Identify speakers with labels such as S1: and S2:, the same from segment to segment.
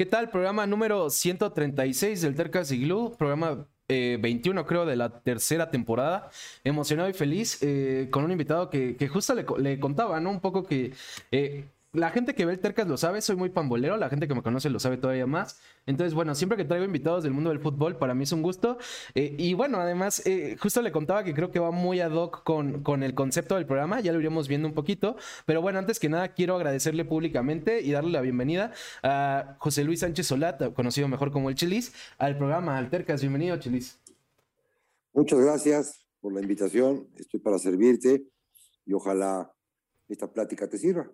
S1: ¿Qué tal? Programa número 136 del Tercas Glue, programa 21 creo de la tercera temporada. Emocionado y feliz eh, con un invitado que, justo le, contaba, ¿no? Un poco que eh, la gente que ve el Tercas lo sabe, soy muy pambolero, la gente que me conoce lo sabe todavía más. Entonces, bueno, siempre que traigo invitados del mundo del fútbol, para mí es un gusto. Eh, y bueno, además, eh, justo le contaba que creo que va muy ad hoc con, con el concepto del programa, ya lo iremos viendo un poquito. Pero bueno, antes que nada, quiero agradecerle públicamente y darle la bienvenida a José Luis Sánchez Solat, conocido mejor como el Chilis, al programa al Tercas. Bienvenido, Chilis.
S2: Muchas gracias por la invitación, estoy para servirte y ojalá esta plática te sirva.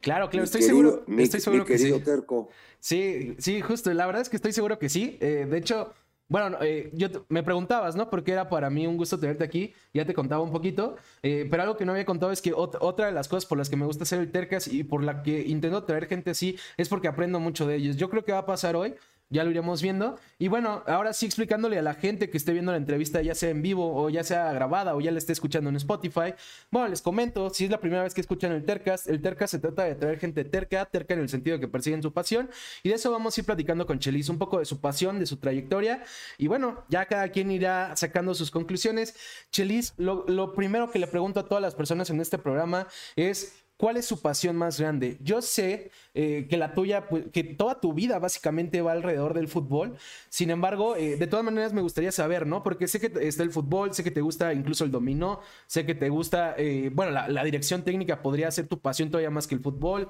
S1: Claro, claro, estoy seguro. estoy seguro que
S2: sí.
S1: Terco. Sí, sí, justo. La verdad es que estoy seguro que sí. Eh, de hecho, bueno, eh, yo me preguntabas, ¿no? Porque era para mí un gusto tenerte aquí. Ya te contaba un poquito. Eh, pero algo que no había contado es que otra de las cosas por las que me gusta hacer el Tercas y por la que intento traer gente así es porque aprendo mucho de ellos. Yo creo que va a pasar hoy ya lo iremos viendo. Y bueno, ahora sí explicándole a la gente que esté viendo la entrevista, ya sea en vivo o ya sea grabada o ya la esté escuchando en Spotify. Bueno, les comento, si es la primera vez que escuchan el Tercas, el Tercas se trata de traer gente terca, terca en el sentido que persiguen su pasión. Y de eso vamos a ir platicando con Chelis, un poco de su pasión, de su trayectoria. Y bueno, ya cada quien irá sacando sus conclusiones. Chelis, lo, lo primero que le pregunto a todas las personas en este programa es ¿Cuál es su pasión más grande? Yo sé eh, que la tuya, pues, que toda tu vida básicamente va alrededor del fútbol. Sin embargo, eh, de todas maneras me gustaría saber, ¿no? Porque sé que está el fútbol, sé que te gusta incluso el dominó, sé que te gusta, eh, bueno, la, dirección técnica podría ser tu pasión todavía más que el fútbol.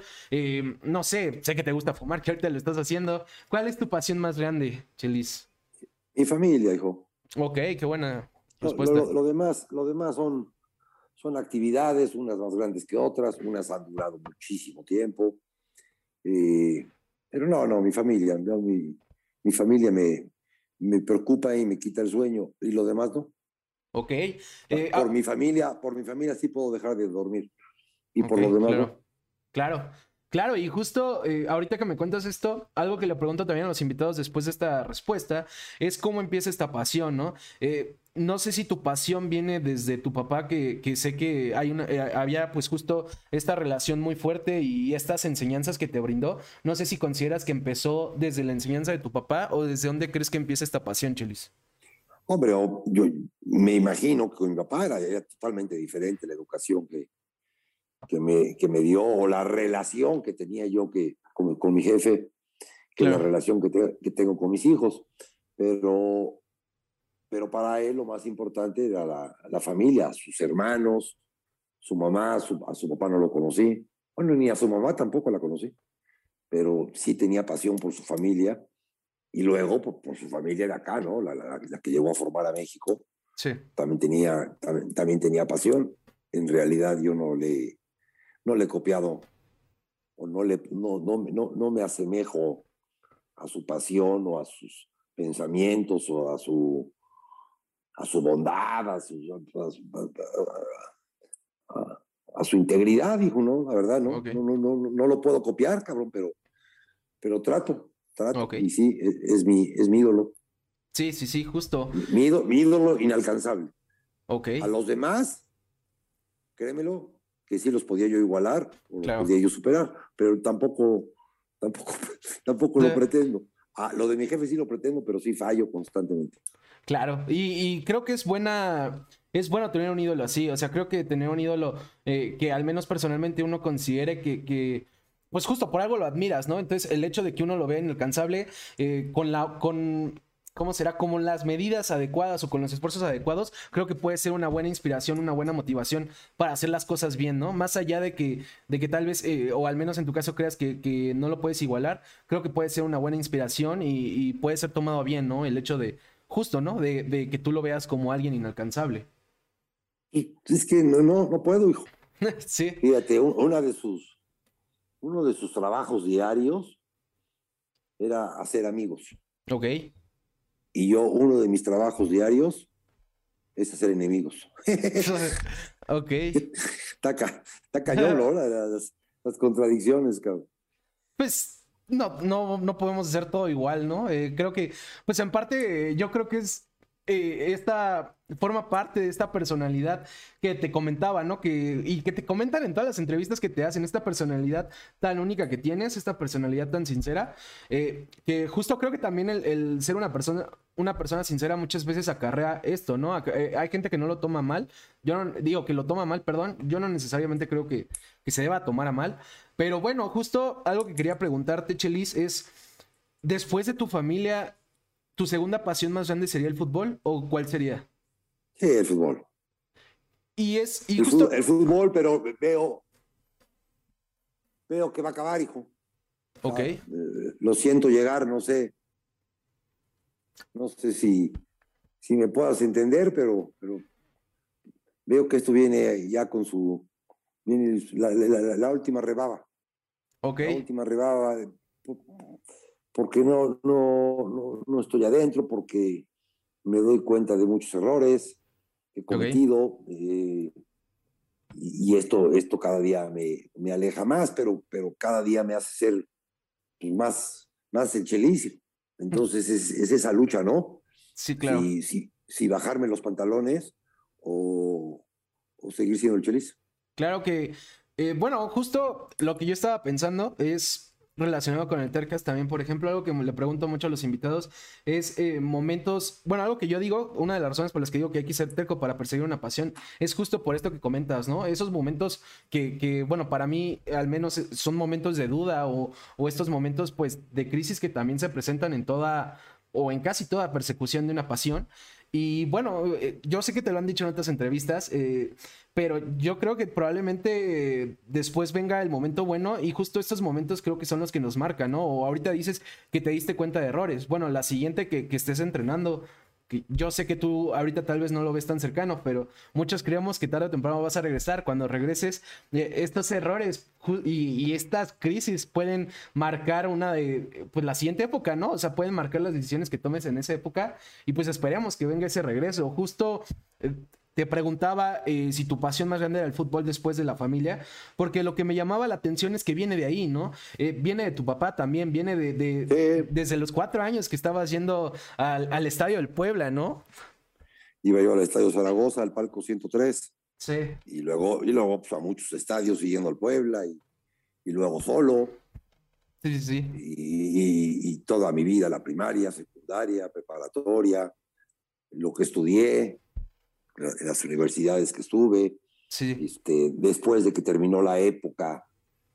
S1: no sé, sé que te gusta fumar, que ahorita lo estás haciendo. ¿Cuál es tu pasión más grande, Chelis?
S2: Mi familia, hijo.
S1: Ok, qué buena respuesta.
S2: lo demás, lo demás son son actividades, unas más grandes que otras, unas han durado muchísimo tiempo. Eh, pero no, no, mi familia, mi, mi, familia me, me preocupa y me quita el sueño y lo demás no.
S1: Ok.
S2: Eh, por, ah mi familia, por mi familia sí puedo dejar de dormir y por lo demás
S1: claro.
S2: no.
S1: Claro. Claro, y justo eh, ahorita que me cuentas esto, algo que le pregunto también a los invitados después de esta respuesta es cómo empieza esta pasión, ¿no? Eh, no sé si tu pasión viene desde tu papá, que, sé que hay una, eh, había pues justo esta relación muy fuerte y estas enseñanzas que te brindó. No sé si consideras que empezó desde la enseñanza de tu papá o desde dónde crees que empieza esta pasión, Chelis.
S2: Hombre, yo me imagino que con mi papá era totalmente diferente la educación que, que me, que me dio, o la relación que tenía yo que, con, con mi jefe, que la relación que, que, tengo con mis hijos. Pero, pero para él lo más importante era la, la familia, sus hermanos, su mamá, su, a su papá no lo conocí. Bueno, ni a su mamá tampoco la conocí, pero sí tenía pasión por su familia y luego por, por su familia de acá, ¿no? La, la, la, que llevó a formar a México.
S1: Sí.
S2: También tenía, también, también tenía pasión. En realidad yo no le, no le he copiado o no, le, no, no, no, no me asemejo a su pasión o a sus pensamientos o a su, a su bondad, a su, a, su integridad, dijo, ¿no? La verdad, ¿no? No, no, no, no, lo puedo copiar, cabrón, pero, pero trato, trato. Y sí, es, es, mi, es mi ídolo.
S1: Sí, sí, sí, justo.
S2: Mi, mi ídolo inalcanzable.
S1: Ok.
S2: A los demás, créemelo, que sí los podía yo igualar o los podía yo superar, pero tampoco, tampoco, tampoco lo pretendo. Ah, lo de mi jefe sí lo pretendo, pero sí fallo constantemente.
S1: Claro, y, creo que es buena, es bueno tener un ídolo así, o sea, creo que tener un ídolo eh, que al menos personalmente uno considere que, que, pues justo por algo lo admiras, ¿no? Entonces el hecho de que uno lo vea inalcanzable, eh, con la, con ¿cómo será? Como las medidas adecuadas o con los esfuerzos adecuados, creo que puede ser una buena inspiración, una buena motivación para hacer las cosas bien, ¿no? Más allá de que, de que tal vez, eh, o al menos en tu caso creas que, no lo puedes igualar, creo que puede ser una buena inspiración y, puede ser tomado bien, ¿no? El hecho de, justo, ¿no? De, que tú lo veas como alguien inalcanzable.
S2: Es que no, no, no puedo, hijo.
S1: sí.
S2: Fíjate, una de sus, uno de sus trabajos diarios era hacer amigos.
S1: Ok.
S2: Y yo, uno de mis trabajos diarios es hacer enemigos.
S1: ok.
S2: está, está cañón, ¿no? Las, las, contradicciones, cabrón.
S1: Pues no, no, no podemos hacer todo igual, ¿no? Eh, creo que, pues en parte, yo creo que es eh, esta forma parte de esta personalidad que te comentaba, ¿no? Que, y que te comentan en todas las entrevistas que te hacen, esta personalidad tan única que tienes, esta personalidad tan sincera, eh, que justo creo que también el, ser una persona, una persona sincera muchas veces acarrea esto, ¿no? Eh, hay gente que no lo toma mal, yo no digo que lo toma mal, perdón, yo no necesariamente creo que, que se deba tomar a mal, pero bueno, justo algo que quería preguntarte, Chelis, es, después de tu familia, ¿Tu segunda pasión más grande sería el fútbol o cuál sería?
S2: Sí, el fútbol.
S1: Y es.
S2: el, fútbol, pero veo. Veo que va a acabar, hijo.
S1: Ok.
S2: Eh, lo siento llegar, no sé. No sé si, si me puedas entender, pero, pero veo que esto viene ya con su. Viene la, última rebaba.
S1: Ok.
S2: La última rebaba porque no, no, no, estoy adentro, porque me doy cuenta de muchos errores que he cometido. Eh, y, esto, esto cada día me, me, aleja más, pero, pero cada día me hace ser más, más el Entonces es, esa lucha, ¿no?
S1: Sí, claro.
S2: Si, si, si bajarme los pantalones o, o, seguir siendo el cheliz.
S1: Claro que, eh, bueno, justo lo que yo estaba pensando es relacionado con el Tercas también, por ejemplo, algo que le pregunto mucho a los invitados es eh, momentos, bueno, algo que yo digo, una de las razones por las que digo que hay que ser terco para perseguir una pasión es justo por esto que comentas, ¿no? Esos momentos que, que bueno, para mí al menos son momentos de duda o, o estos momentos pues de crisis que también se presentan en toda o en casi toda persecución de una pasión. Y bueno, eh, yo sé que te lo han dicho en otras entrevistas, eh, pero yo creo que probablemente después venga el momento bueno y justo estos momentos creo que son los que nos marcan, ¿no? O ahorita dices que te diste cuenta de errores. Bueno, la siguiente que, que estés entrenando, yo sé que tú ahorita tal vez no lo ves tan cercano, pero muchos creemos que tarde o temprano vas a regresar. Cuando regreses, eh, estos errores y, estas crisis pueden marcar una de, pues la siguiente época, ¿no? O sea, pueden marcar las decisiones que tomes en esa época y pues esperemos que venga ese regreso. Justo eh, te preguntaba eh, si tu pasión más grande era el fútbol después de la familia, porque lo que me llamaba la atención es que viene de ahí, ¿no? Eh, viene de tu papá también, viene de, desde los cuatro años que estabas yendo al, estadio del Puebla, ¿no?
S2: Iba yo al estadio Zaragoza, al palco 103.
S1: Sí.
S2: Y luego, y luego pues, a muchos estadios siguiendo al Puebla y, y luego solo.
S1: Sí, sí, sí.
S2: Y, y, toda mi vida, la primaria, secundaria, preparatoria, lo que estudié, en las universidades que estuve.
S1: Sí.
S2: Este, después de que terminó la época,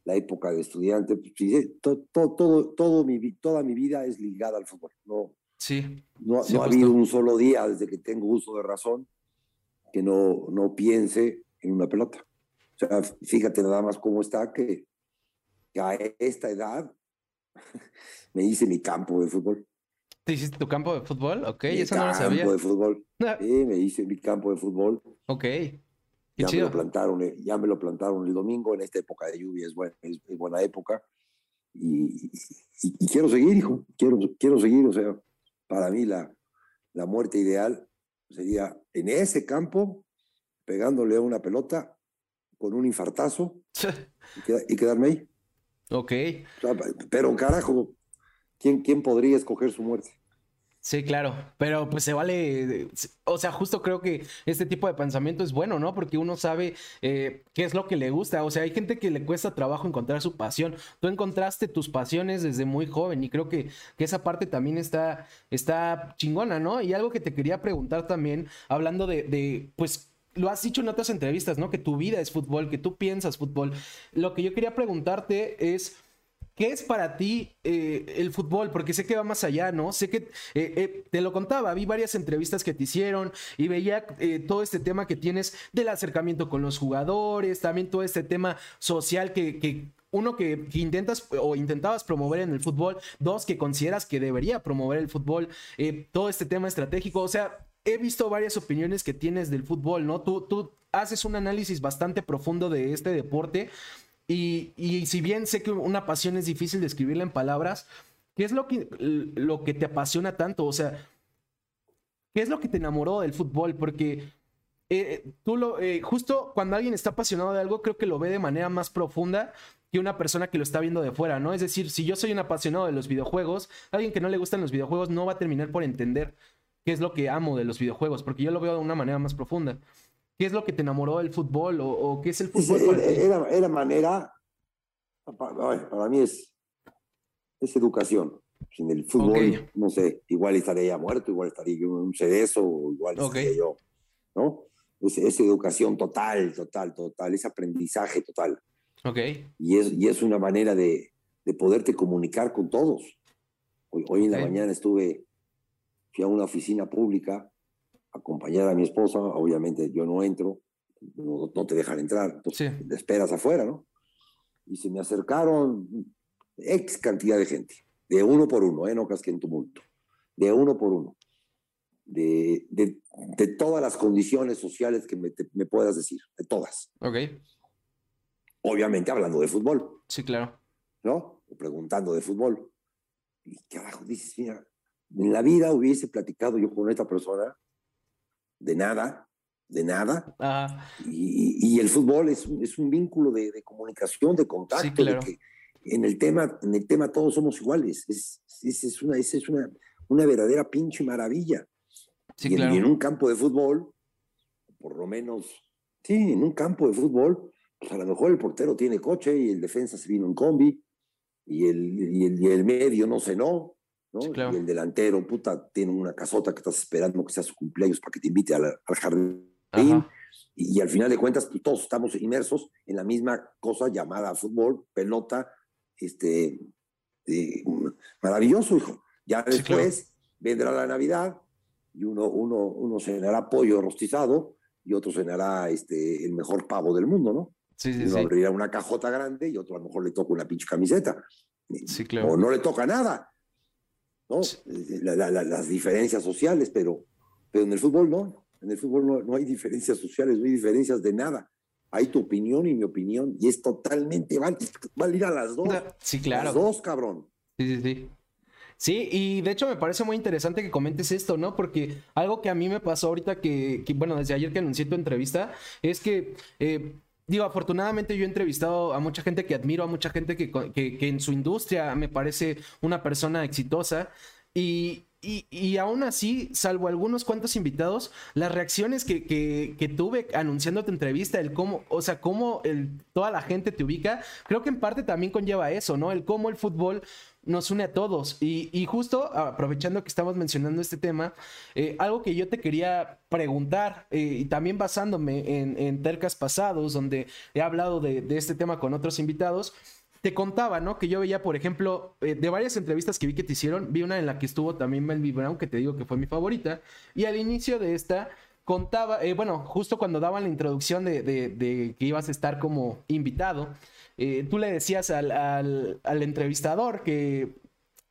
S2: la época de estudiante, pues, todo, todo, todo, mi, toda mi vida es ligada al fútbol. No,
S1: sí.
S2: no, ha habido un solo día desde que tengo uso de razón que no, no piense en una pelota. O sea, fíjate nada más cómo está que, a esta edad me hice mi campo de fútbol.
S1: ¿Te hiciste tu campo de fútbol? Ok,
S2: eso no lo sabía. Campo de fútbol. Ah. Sí, me hice mi campo de fútbol.
S1: Ok.
S2: ya me lo plantaron, eh, ya me lo plantaron el domingo en esta época de lluvia, es buena, es, buena época. Y, quiero seguir, hijo, quiero, quiero seguir, o sea, para mí la, la muerte ideal sería en ese campo, pegándole a una pelota con un infartazo y, quedarme ahí.
S1: Ok.
S2: pero carajo, ¿quién, ¿quién podría escoger su muerte?
S1: Sí, claro, pero pues se vale, o sea, justo creo que este tipo de pensamiento es bueno, ¿no? Porque uno sabe eh, qué es lo que le gusta, o sea, hay gente que le cuesta trabajo encontrar su pasión, tú encontraste tus pasiones desde muy joven y creo que, que esa parte también está, está chingona, ¿no? Y algo que te quería preguntar también, hablando de, de pues lo has dicho en otras entrevistas, ¿no? Que tu vida es fútbol, que tú piensas fútbol. Lo que yo quería preguntarte es, ¿Qué es para ti eh, el fútbol? Porque sé que va más allá, ¿no? Sé que eh, eh, te lo contaba, vi varias entrevistas que te hicieron y veía todo este tema que tienes del acercamiento con los jugadores, también todo este tema social que, uno que, intentas o intentabas promover en el fútbol, dos que consideras que debería promover el fútbol, todo este tema estratégico, o sea, he visto varias opiniones que tienes del fútbol, ¿no? Tú, tú haces un análisis bastante profundo de este deporte y, si bien sé que una pasión es difícil de escribirla en palabras, ¿qué es lo que, te apasiona tanto? O sea, ¿qué es lo que te enamoró del fútbol? Porque eh, tú lo, eh, justo cuando alguien está apasionado de algo, creo que lo ve de manera más profunda que una persona que lo está viendo de fuera, ¿no? Es decir, si yo soy un apasionado de los videojuegos, alguien que no le gustan los videojuegos no va a terminar por entender qué es lo que amo de los videojuegos, porque yo lo veo de una manera más profunda. ¿Qué es lo que te enamoró del fútbol o, qué es el fútbol?
S2: era, era, manera, para, mí es, es educación. Sin el fútbol, no sé, igual estaría muerto, igual estaría yo en un cerezo, igual estaría yo, ¿no? Es, es, educación total, total, total, es aprendizaje total.
S1: Ok.
S2: Y es, y es una manera de, de poderte comunicar con todos. Hoy, hoy en la mañana estuve, fui a una oficina pública acompañar a mi esposa, obviamente yo no entro, no, te dejan entrar, entonces te esperas afuera, ¿no? Y se me acercaron ex cantidad de gente, de uno por uno, ¿eh? no que en tumulto, de uno por uno, de, de, de todas las condiciones sociales que me, me, puedas decir, de todas.
S1: Ok.
S2: Obviamente hablando de fútbol.
S1: Sí, claro.
S2: ¿No? preguntando de fútbol. Y carajo, dices, mira, en la vida hubiese platicado yo con esta persona de nada, de nada.
S1: Ah.
S2: Y, el fútbol es, es un vínculo de, comunicación, de contacto, que en el tema, en el tema todos somos iguales. Es, es, una, es, es una, una verdadera pinche maravilla.
S1: y, en,
S2: y, en, un campo de fútbol, por lo menos, sí, en un campo de fútbol, pues a lo mejor el portero tiene coche y el defensa se vino en combi y el, y el, medio no cenó, ¿no? Y el delantero, puta, tiene una casota que estás esperando que sea su cumpleaños para que te invite al, al jardín. Y, al final de cuentas, pues, todos estamos inmersos en la misma cosa llamada fútbol, pelota, este, eh, maravilloso, hijo. Ya después vendrá la Navidad y uno, uno, uno cenará pollo rostizado y otro cenará este, el mejor pavo del mundo, ¿no?
S1: Sí, sí,
S2: Uno abrirá una cajota grande y otro a lo mejor le toca una pinche camiseta.
S1: Sí, claro.
S2: O no le toca nada. ¿No? Eh, las diferencias sociales, pero, pero en el fútbol no. En el fútbol no, hay diferencias sociales, no hay diferencias de nada. Hay tu opinión y mi opinión, y es totalmente válida a las dos.
S1: Sí, claro.
S2: Las dos, cabrón.
S1: Sí, sí, sí. Sí, y de hecho me parece muy interesante que comentes esto, ¿no? Porque algo que a mí me pasó ahorita que, bueno, desde ayer que anuncié tu entrevista, es que eh, digo, afortunadamente yo he entrevistado a mucha gente que admiro, a mucha gente que, que, en su industria me parece una persona exitosa. Y, y, aún así, salvo algunos cuantos invitados, las reacciones que, que, tuve anunciando tu entrevista, el cómo, o sea, cómo toda la gente te ubica, creo que en parte también conlleva eso, ¿no? El cómo el fútbol nos une a todos. Y, justo aprovechando que estamos mencionando este tema, eh, algo que yo te quería preguntar, eh, y también basándome en, tercas pasados, donde he hablado de, este tema con otros invitados, te contaba, ¿no? Que yo veía, por ejemplo, eh, de varias entrevistas que vi que te hicieron, vi una en la que estuvo también Melvin Brown, que te digo que fue mi favorita, y al inicio de esta contaba, bueno, justo cuando daban la introducción de que ibas a estar como invitado, eh, tú le decías al, entrevistador que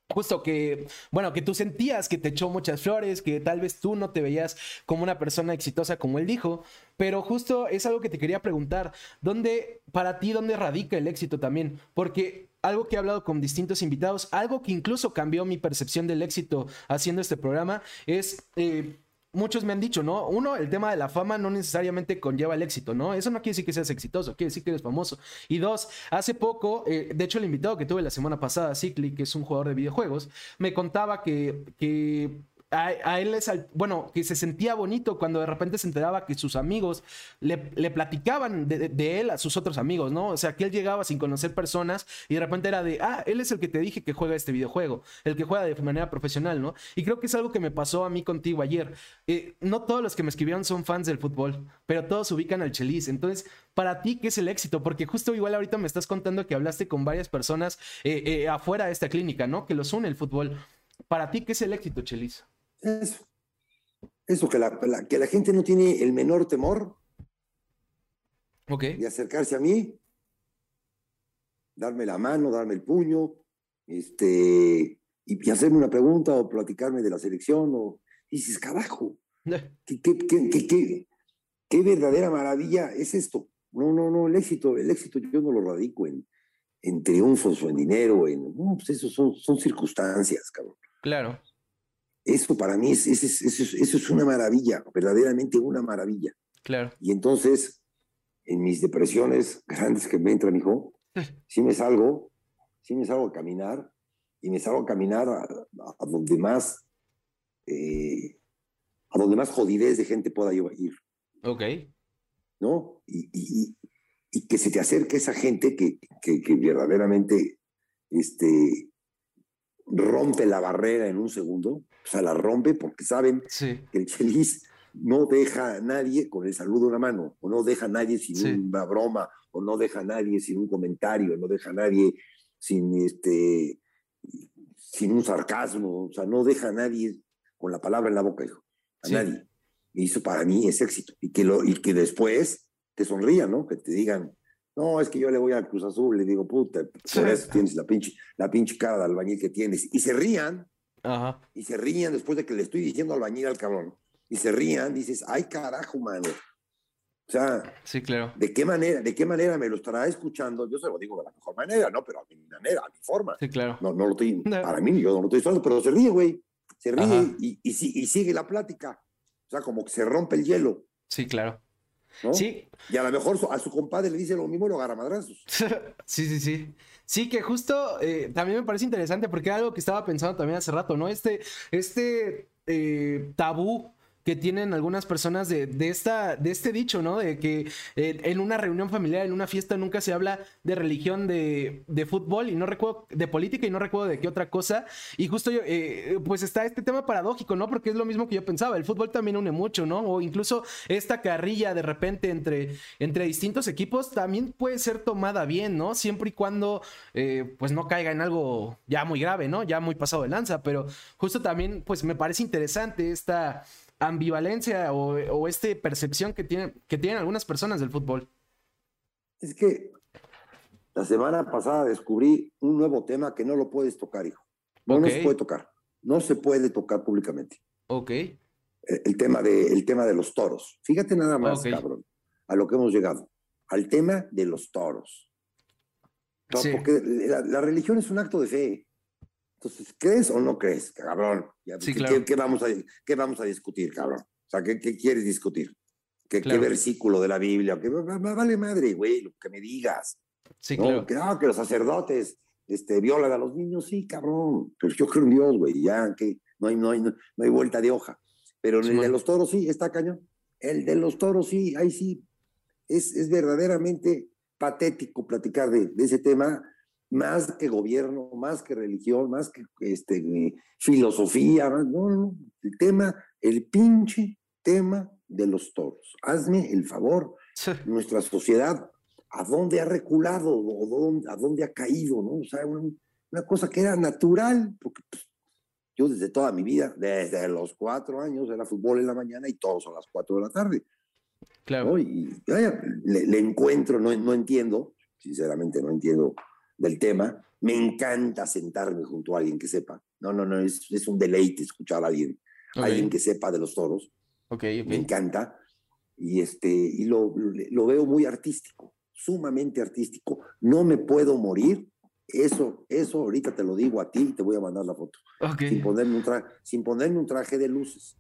S1: justo que, bueno, que tú sentías que te echó muchas flores, que tal vez tú no te veías como una persona exitosa como él dijo, pero justo es algo que te quería preguntar, ¿dónde, para ti, dónde radica el éxito también? Porque algo que he hablado con distintos invitados, algo que incluso cambió mi percepción del éxito haciendo este programa, es... Eh, muchos me han dicho, ¿no? Uno, el tema de la fama no necesariamente conlleva el éxito, ¿no? Eso no quiere decir que seas exitoso, quiere decir que eres famoso. Y dos, hace poco, eh, de hecho el invitado que tuve la semana pasada, Cicli, que es un jugador de videojuegos, me contaba que, que a, él es, bueno, que se sentía bonito cuando de repente se enteraba que sus amigos le, platicaban de, él a sus otros amigos, ¿no? O sea, que él llegaba sin conocer personas y de repente era de, ah, él es el que te dije que juega este videojuego, el que juega de manera profesional, ¿no? Y creo que es algo que me pasó a mí contigo ayer. Eh, no todos los que me escribieron son fans del fútbol, pero todos ubican al Chelis. Entonces, para ti, ¿qué es el éxito? Porque justo igual ahorita me estás contando que hablaste con varias personas eh, eh, afuera de esta clínica, ¿no? Que los une el fútbol. Para ti, ¿qué es el éxito, Chelis?
S2: Eso. Eso, que la, que la gente no tiene el menor temor de acercarse a mí, darme la mano, darme el puño, este, y, hacerme una pregunta o platicarme de la selección. O, y dices, carajo, ¿qué, qué, qué, verdadera maravilla es esto. No, no, no, el éxito, el éxito yo no lo radico en, en triunfos o en dinero, en, pues eso son, son circunstancias, cabrón.
S1: Claro.
S2: Eso para mí es, eso es una maravilla, verdaderamente una maravilla.
S1: Claro.
S2: Y entonces, en mis depresiones grandes que me entran, hijo, sí me salgo, sí me salgo a caminar y me salgo a caminar a, donde más, eh, a donde más jodidez de gente pueda ir.
S1: Ok.
S2: ¿No? Y, y, y que se te acerque esa gente que, que, que, verdaderamente este, rompe la barrera en un segundo, o sea, la rompe porque saben
S1: sí.
S2: que el Chelis no deja a nadie con el saludo en la mano, o no deja a nadie sin
S1: Sí.
S2: una broma, o no deja a nadie sin un comentario, no deja a nadie sin este sin un sarcasmo, o sea, no deja a nadie con la palabra en la boca, hijo, a
S1: Sí.
S2: nadie. Y eso para mí es éxito. Y que, lo, y que después te sonrían, ¿no? Que te digan, no, es que yo le voy al Cruz Azul, le digo, puta, por
S1: Sí.
S2: eso tienes la pinche, la pinche cara de albañil que tienes. Y se rían,
S1: Ajá.
S2: y se rían después de que le estoy diciendo albañil al cabrón. Y se rían, dices, ay carajo, mano. O sea,
S1: Sí, claro.
S2: ¿de qué manera, de qué manera me lo estará escuchando? Yo se lo digo de la mejor manera, ¿no? Pero a mi manera, a mi forma.
S1: Sí, claro.
S2: No, no lo estoy,
S1: No.
S2: para mí yo no lo estoy usando, pero se ríe, güey. Se ríe y, y, y sigue la plática. O sea, como que se rompe el hielo,
S1: Sí, claro.
S2: ¿No?
S1: Sí,
S2: Y a lo mejor a su compadre le dice lo mismo y lo agarra madrazos.
S1: sí, sí, sí. Sí, que justo eh, también me parece interesante porque era algo que estaba pensando también hace rato, ¿no? Este, este eh, tabú que tienen algunas personas de, de esta, de este dicho, ¿no? De que eh, en una reunión familiar, en una fiesta, nunca se habla de religión, de, de fútbol y no recuerdo, de política y no recuerdo de qué otra cosa. Y justo yo, eh, pues está este tema paradójico, ¿no? Porque es lo mismo que yo pensaba, el fútbol también une mucho, ¿no? O incluso esta carrilla de repente entre, entre distintos equipos también puede ser tomada bien, ¿no? Siempre y cuando eh, pues no caiga en algo ya muy grave, ¿no? Ya muy pasado de lanza, pero justo también pues me parece interesante esta ambivalencia o, o esta percepción que tienen, que tienen algunas personas del fútbol.
S2: Es que la semana pasada descubrí un nuevo tema que no lo puedes tocar, hijo. No, se puede tocar. No se puede tocar públicamente.
S1: Ok,
S2: El, el tema, de, el tema de los toros. Fíjate nada más, cabrón, a lo que hemos llegado. Al tema de los toros. No,
S1: Sí.
S2: Porque la, la religión es un acto de fe. Entonces, ¿crees o no crees, cabrón?
S1: Sí,
S2: ¿qué,
S1: claro.
S2: qué- qué vamos a, ¿Qué vamos a discutir, cabrón? O sea, ¿qué, qué quieres discutir? ¿Qué,
S1: Claro.
S2: ¿Qué versículo de la Biblia? ¿Qué, va- va- vale madre, güey, lo que me digas.
S1: sí,
S2: ¿no?
S1: claro.
S2: Que, no, que los sacerdotes este, violan a los niños, sí, cabrón. Pero yo creo en Dios, güey, ya que no hay, no, hay, no, hay vuelta de hoja. Pero en el
S1: Simón.
S2: de los toros sí, está cañón. El de los toros sí, ahí sí. Es, es verdaderamente patético platicar de, de ese tema, más que gobierno, más que religión, más que este, filosofía. más- no, no. El tema, el pinche tema de los toros. Hazme el favor nuestra sociedad a dónde ha reculado o dónde, a dónde ha caído, ¿no? O sea, un- una cosa que era natural, porque pues, yo desde toda mi vida, desde los cuatro años, era fútbol en la mañana y todos a las cuatro de la tarde,
S1: Claro.
S2: ¿no? Y vaya, le, le encuentro, no, no entiendo, sinceramente no entiendo del tema, me encanta sentarme junto a alguien que sepa, no, no, no, es, es un deleite escuchar a alguien,
S1: Ok,
S2: alguien que sepa de los toros,
S1: ok, ok.
S2: me encanta y este y lo, lo veo muy artístico, sumamente artístico. No me puedo morir. Eso, eso ahorita te lo digo a ti y te voy a mandar la foto.
S1: Ok,
S2: Sin ponerme un traje, sin ponerme un traje de luces.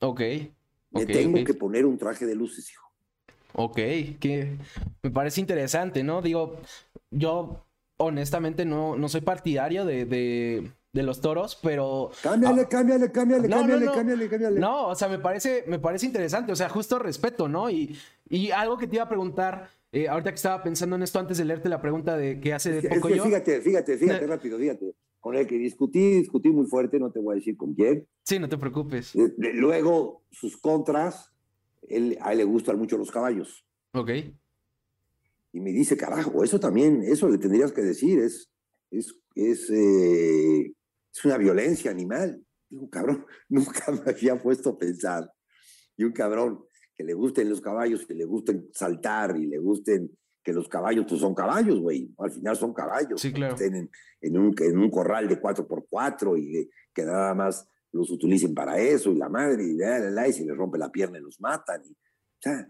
S1: ok.
S2: Me
S1: ok,
S2: tengo
S1: ok.
S2: que poner un traje de luces, hijo.
S1: Ok, que me parece interesante, ¿no? Digo, yo honestamente no, no soy partidario de, de, de los toros, pero
S2: Cámbiale, cámbiale, cámbiale,
S1: No,
S2: cámbiale,
S1: no.
S2: cámbiale, cámbiale.
S1: no, o sea, me parece, me parece interesante, o sea, justo respeto, ¿no? Y, y algo que te iba a preguntar, eh, ahorita que estaba pensando en esto antes de leerte la pregunta de que hace de
S2: es
S1: poco
S2: que
S1: yo.
S2: fíjate, fíjate, fíjate rápido, fíjate. Con el que discutí, discutí muy fuerte, no te voy a decir con quién.
S1: Sí, no te preocupes.
S2: Luego, sus contras, él, a él le gustan mucho los caballos.
S1: Ok,
S2: Y me dice, carajo, eso también, eso le tendrías que decir, es, es, es, eh, es una violencia animal. Digo, cabrón, nunca me había puesto a pensar. Y un cabrón que le gusten los caballos, que le gusten saltar y le gusten que los caballos, pues son caballos, güey. Al final son caballos.
S1: Sí, claro.
S2: Estén en, en un, en un corral de 4x4 y que, que nada más los utilicen para eso y la madre y, la, la, la, y se les rompe la pierna y los matan. Y, o sea,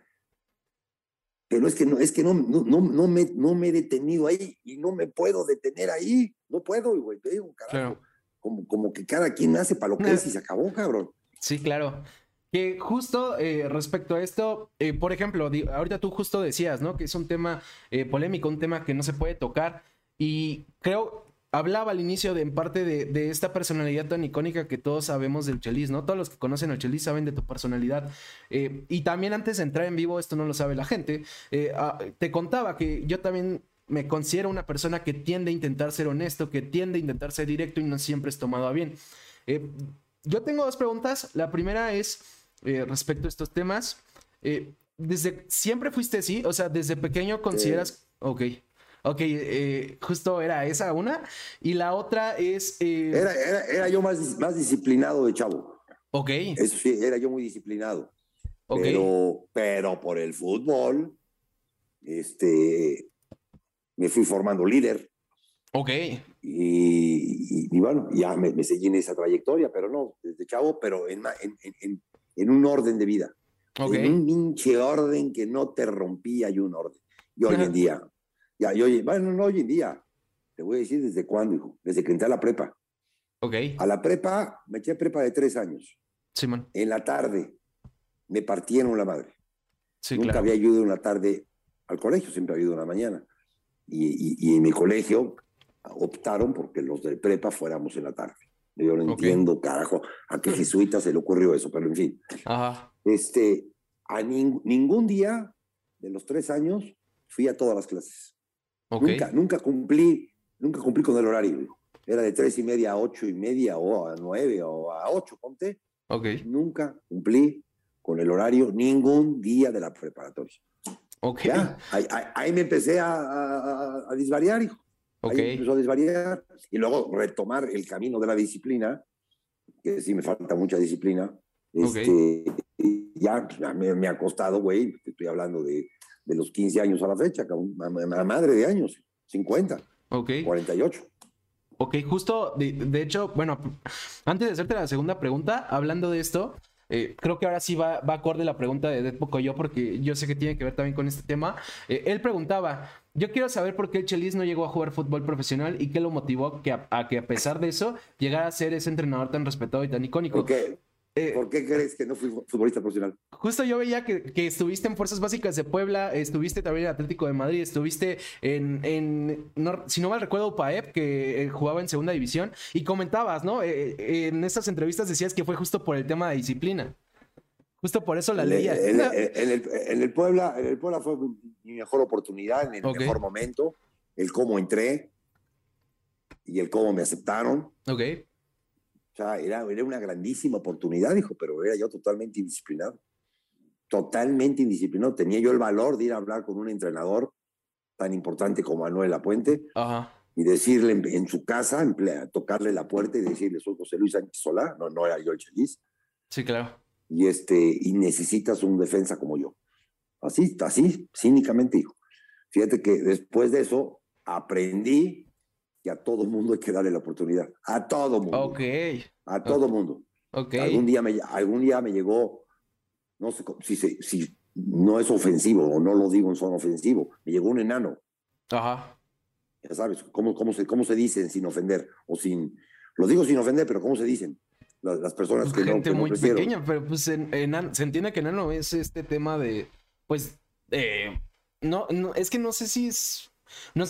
S2: pero es que no, es que no, no, no, no, me, no me he detenido ahí y no me puedo detener ahí. No puedo, güey. Te digo, carajo.
S1: claro.
S2: Como, como que cada quien hace para lo que es y se acabó, cabrón.
S1: Sí, claro. Que justo eh, respecto a esto, eh, por ejemplo, ahorita tú justo decías, ¿no? Que es un tema eh, polémico, un tema que no se puede tocar. Y creo, hablaba al inicio de en parte de, esta personalidad tan icónica que todos sabemos del Chelis, ¿no? Todos los que conocen al Chelis saben de tu personalidad. Eh, y también antes de entrar en vivo, esto no lo sabe la gente, eh, ah, te contaba que yo también me considero una persona que tiende a intentar ser honesto, que tiende a intentar ser directo y no siempre es tomado a bien. Eh, yo tengo dos preguntas. La primera es respecto a estos temas. ¿Desde siempre fuiste así? O sea, desde pequeño consideras... Ok. Ok, eh, justo era esa una. Y la otra es.
S2: Eh, era, yo más, más disciplinado de chavo.
S1: Ok.
S2: Eso sí, era yo muy disciplinado. Pero, pero por el fútbol, este, me fui formando líder.
S1: Ok.
S2: Y, bueno, ya me, seguí en esa trayectoria, pero no, desde chavo, pero en, en, en, un orden de vida. Okay. En un pinche orden que no te rompía y un orden. Y hoy en día, ya, yo, bueno, no hoy en día. Te voy a decir desde cuándo, hijo. Desde que entré a la prepa.
S1: Ok.
S2: A la prepa, me eché prepa de tres años.
S1: Simón.
S2: En la tarde, me partieron la madre. Sí, Nunca había ido en la tarde al colegio, siempre había ido en la mañana. Y, y, en mi colegio optaron porque los de prepa fuéramos en la tarde. Yo no entiendo, carajo, a qué jesuita se le ocurrió eso, pero en fin.
S1: Ajá.
S2: Este, a ningún día de los tres años fui a todas las clases. Nunca, nunca cumplí, nunca cumplí con el horario. Era de tres y media a ocho y media o a nueve o a ocho, ponte.
S1: Okay.
S2: Nunca cumplí con el horario ningún día de la preparatoria.
S1: Okay.
S2: ahí, me empecé a, a, disvariar, hijo. Ahí empezó a disvariar y luego retomar el camino de la disciplina, que sí me falta mucha disciplina. Este, ya, me, ha costado, güey, estoy hablando de de los 15 años a la fecha, a madre de años, 50,
S1: ok
S2: 48.
S1: Ok, justo, de, hecho, bueno, antes de hacerte la segunda pregunta, hablando de esto, eh, creo que ahora sí va, va acorde la pregunta de Dead Poco yo, porque yo sé que tiene que ver también con este tema. Eh, él preguntaba, yo quiero saber por qué el Chelis no llegó a jugar fútbol profesional y qué lo motivó que a, que a pesar de eso llegara a ser ese entrenador tan respetado y tan icónico.
S2: Okay. Eh, ¿Por qué crees que no fui futbolista profesional?
S1: Justo yo veía que, estuviste en Fuerzas Básicas de Puebla, estuviste también en Atlético de Madrid, estuviste en, en si no mal recuerdo, PAEP, que eh, jugaba en segunda división, y comentabas, ¿no? Eh, en estas entrevistas decías que fue justo por el tema de disciplina. Justo por eso la leías.
S2: En, el, Puebla, en el Puebla fue mi mejor oportunidad, en el mejor momento, el cómo entré y el cómo me aceptaron.
S1: Ok
S2: sea, era, era una grandísima oportunidad, dijo, pero era yo totalmente indisciplinado. Totalmente indisciplinado. Tenía yo el valor de ir a hablar con un entrenador tan importante como Manuel Lapuente y decirle en, su casa, tocarle la puerta y decirle, soy José Luis Sánchez Solá, no, no era yo el Chelis.
S1: Sí, claro.
S2: Y, este, y necesitas un defensa como yo. Así, así, cínicamente dijo. Fíjate que después de eso aprendí a todo mundo hay que darle la oportunidad. A todo mundo.
S1: Ok.
S2: A todo mundo.
S1: Ok.
S2: Algún día me, algún día me llegó, no sé si, si no es ofensivo o no lo digo en son ofensivo, me llegó un enano.
S1: Ajá.
S2: Ya sabes, ¿cómo, cómo, se, cómo se dicen sin ofender? O sin, lo digo sin ofender, pero ¿cómo se dicen? Las, personas
S1: pues
S2: que
S1: gente muy pequeña, pero pues se entiende que enano es este tema de, pues, eh, no, no, es que no sé si es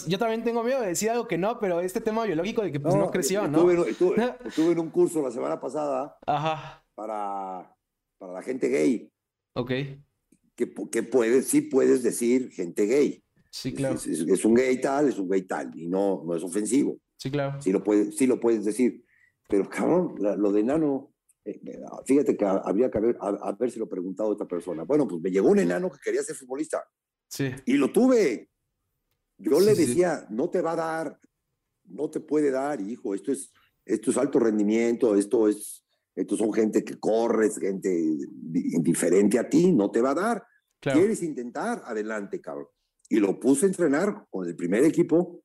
S1: yo también tengo miedo de decir algo que no, pero este tema biológico de que pues, no, creció, ¿no?
S2: Estuve, en un curso la semana pasada
S1: Ajá.
S2: Para, para la gente gay.
S1: Ok.
S2: Que, que puedes, sí puedes decir gente gay.
S1: Sí, claro.
S2: Es, un gay tal, es un gay tal, y no, no es ofensivo.
S1: Sí, claro.
S2: Sí lo puedes, sí lo puedes decir. Pero cabrón, lo de enano, eh, fíjate que habría que haber, a, si lo preguntado a esta persona. Bueno, pues me llegó un enano que quería ser futbolista.
S1: Sí.
S2: Y lo tuve. Yo le decía, no te va a dar, no te puede dar, hijo, esto es, esto es alto rendimiento, esto es, estos son gente que corre, gente diferente a ti, no te va a dar. ¿Quieres intentar? Adelante, cabrón. Y lo puse a entrenar con el primer equipo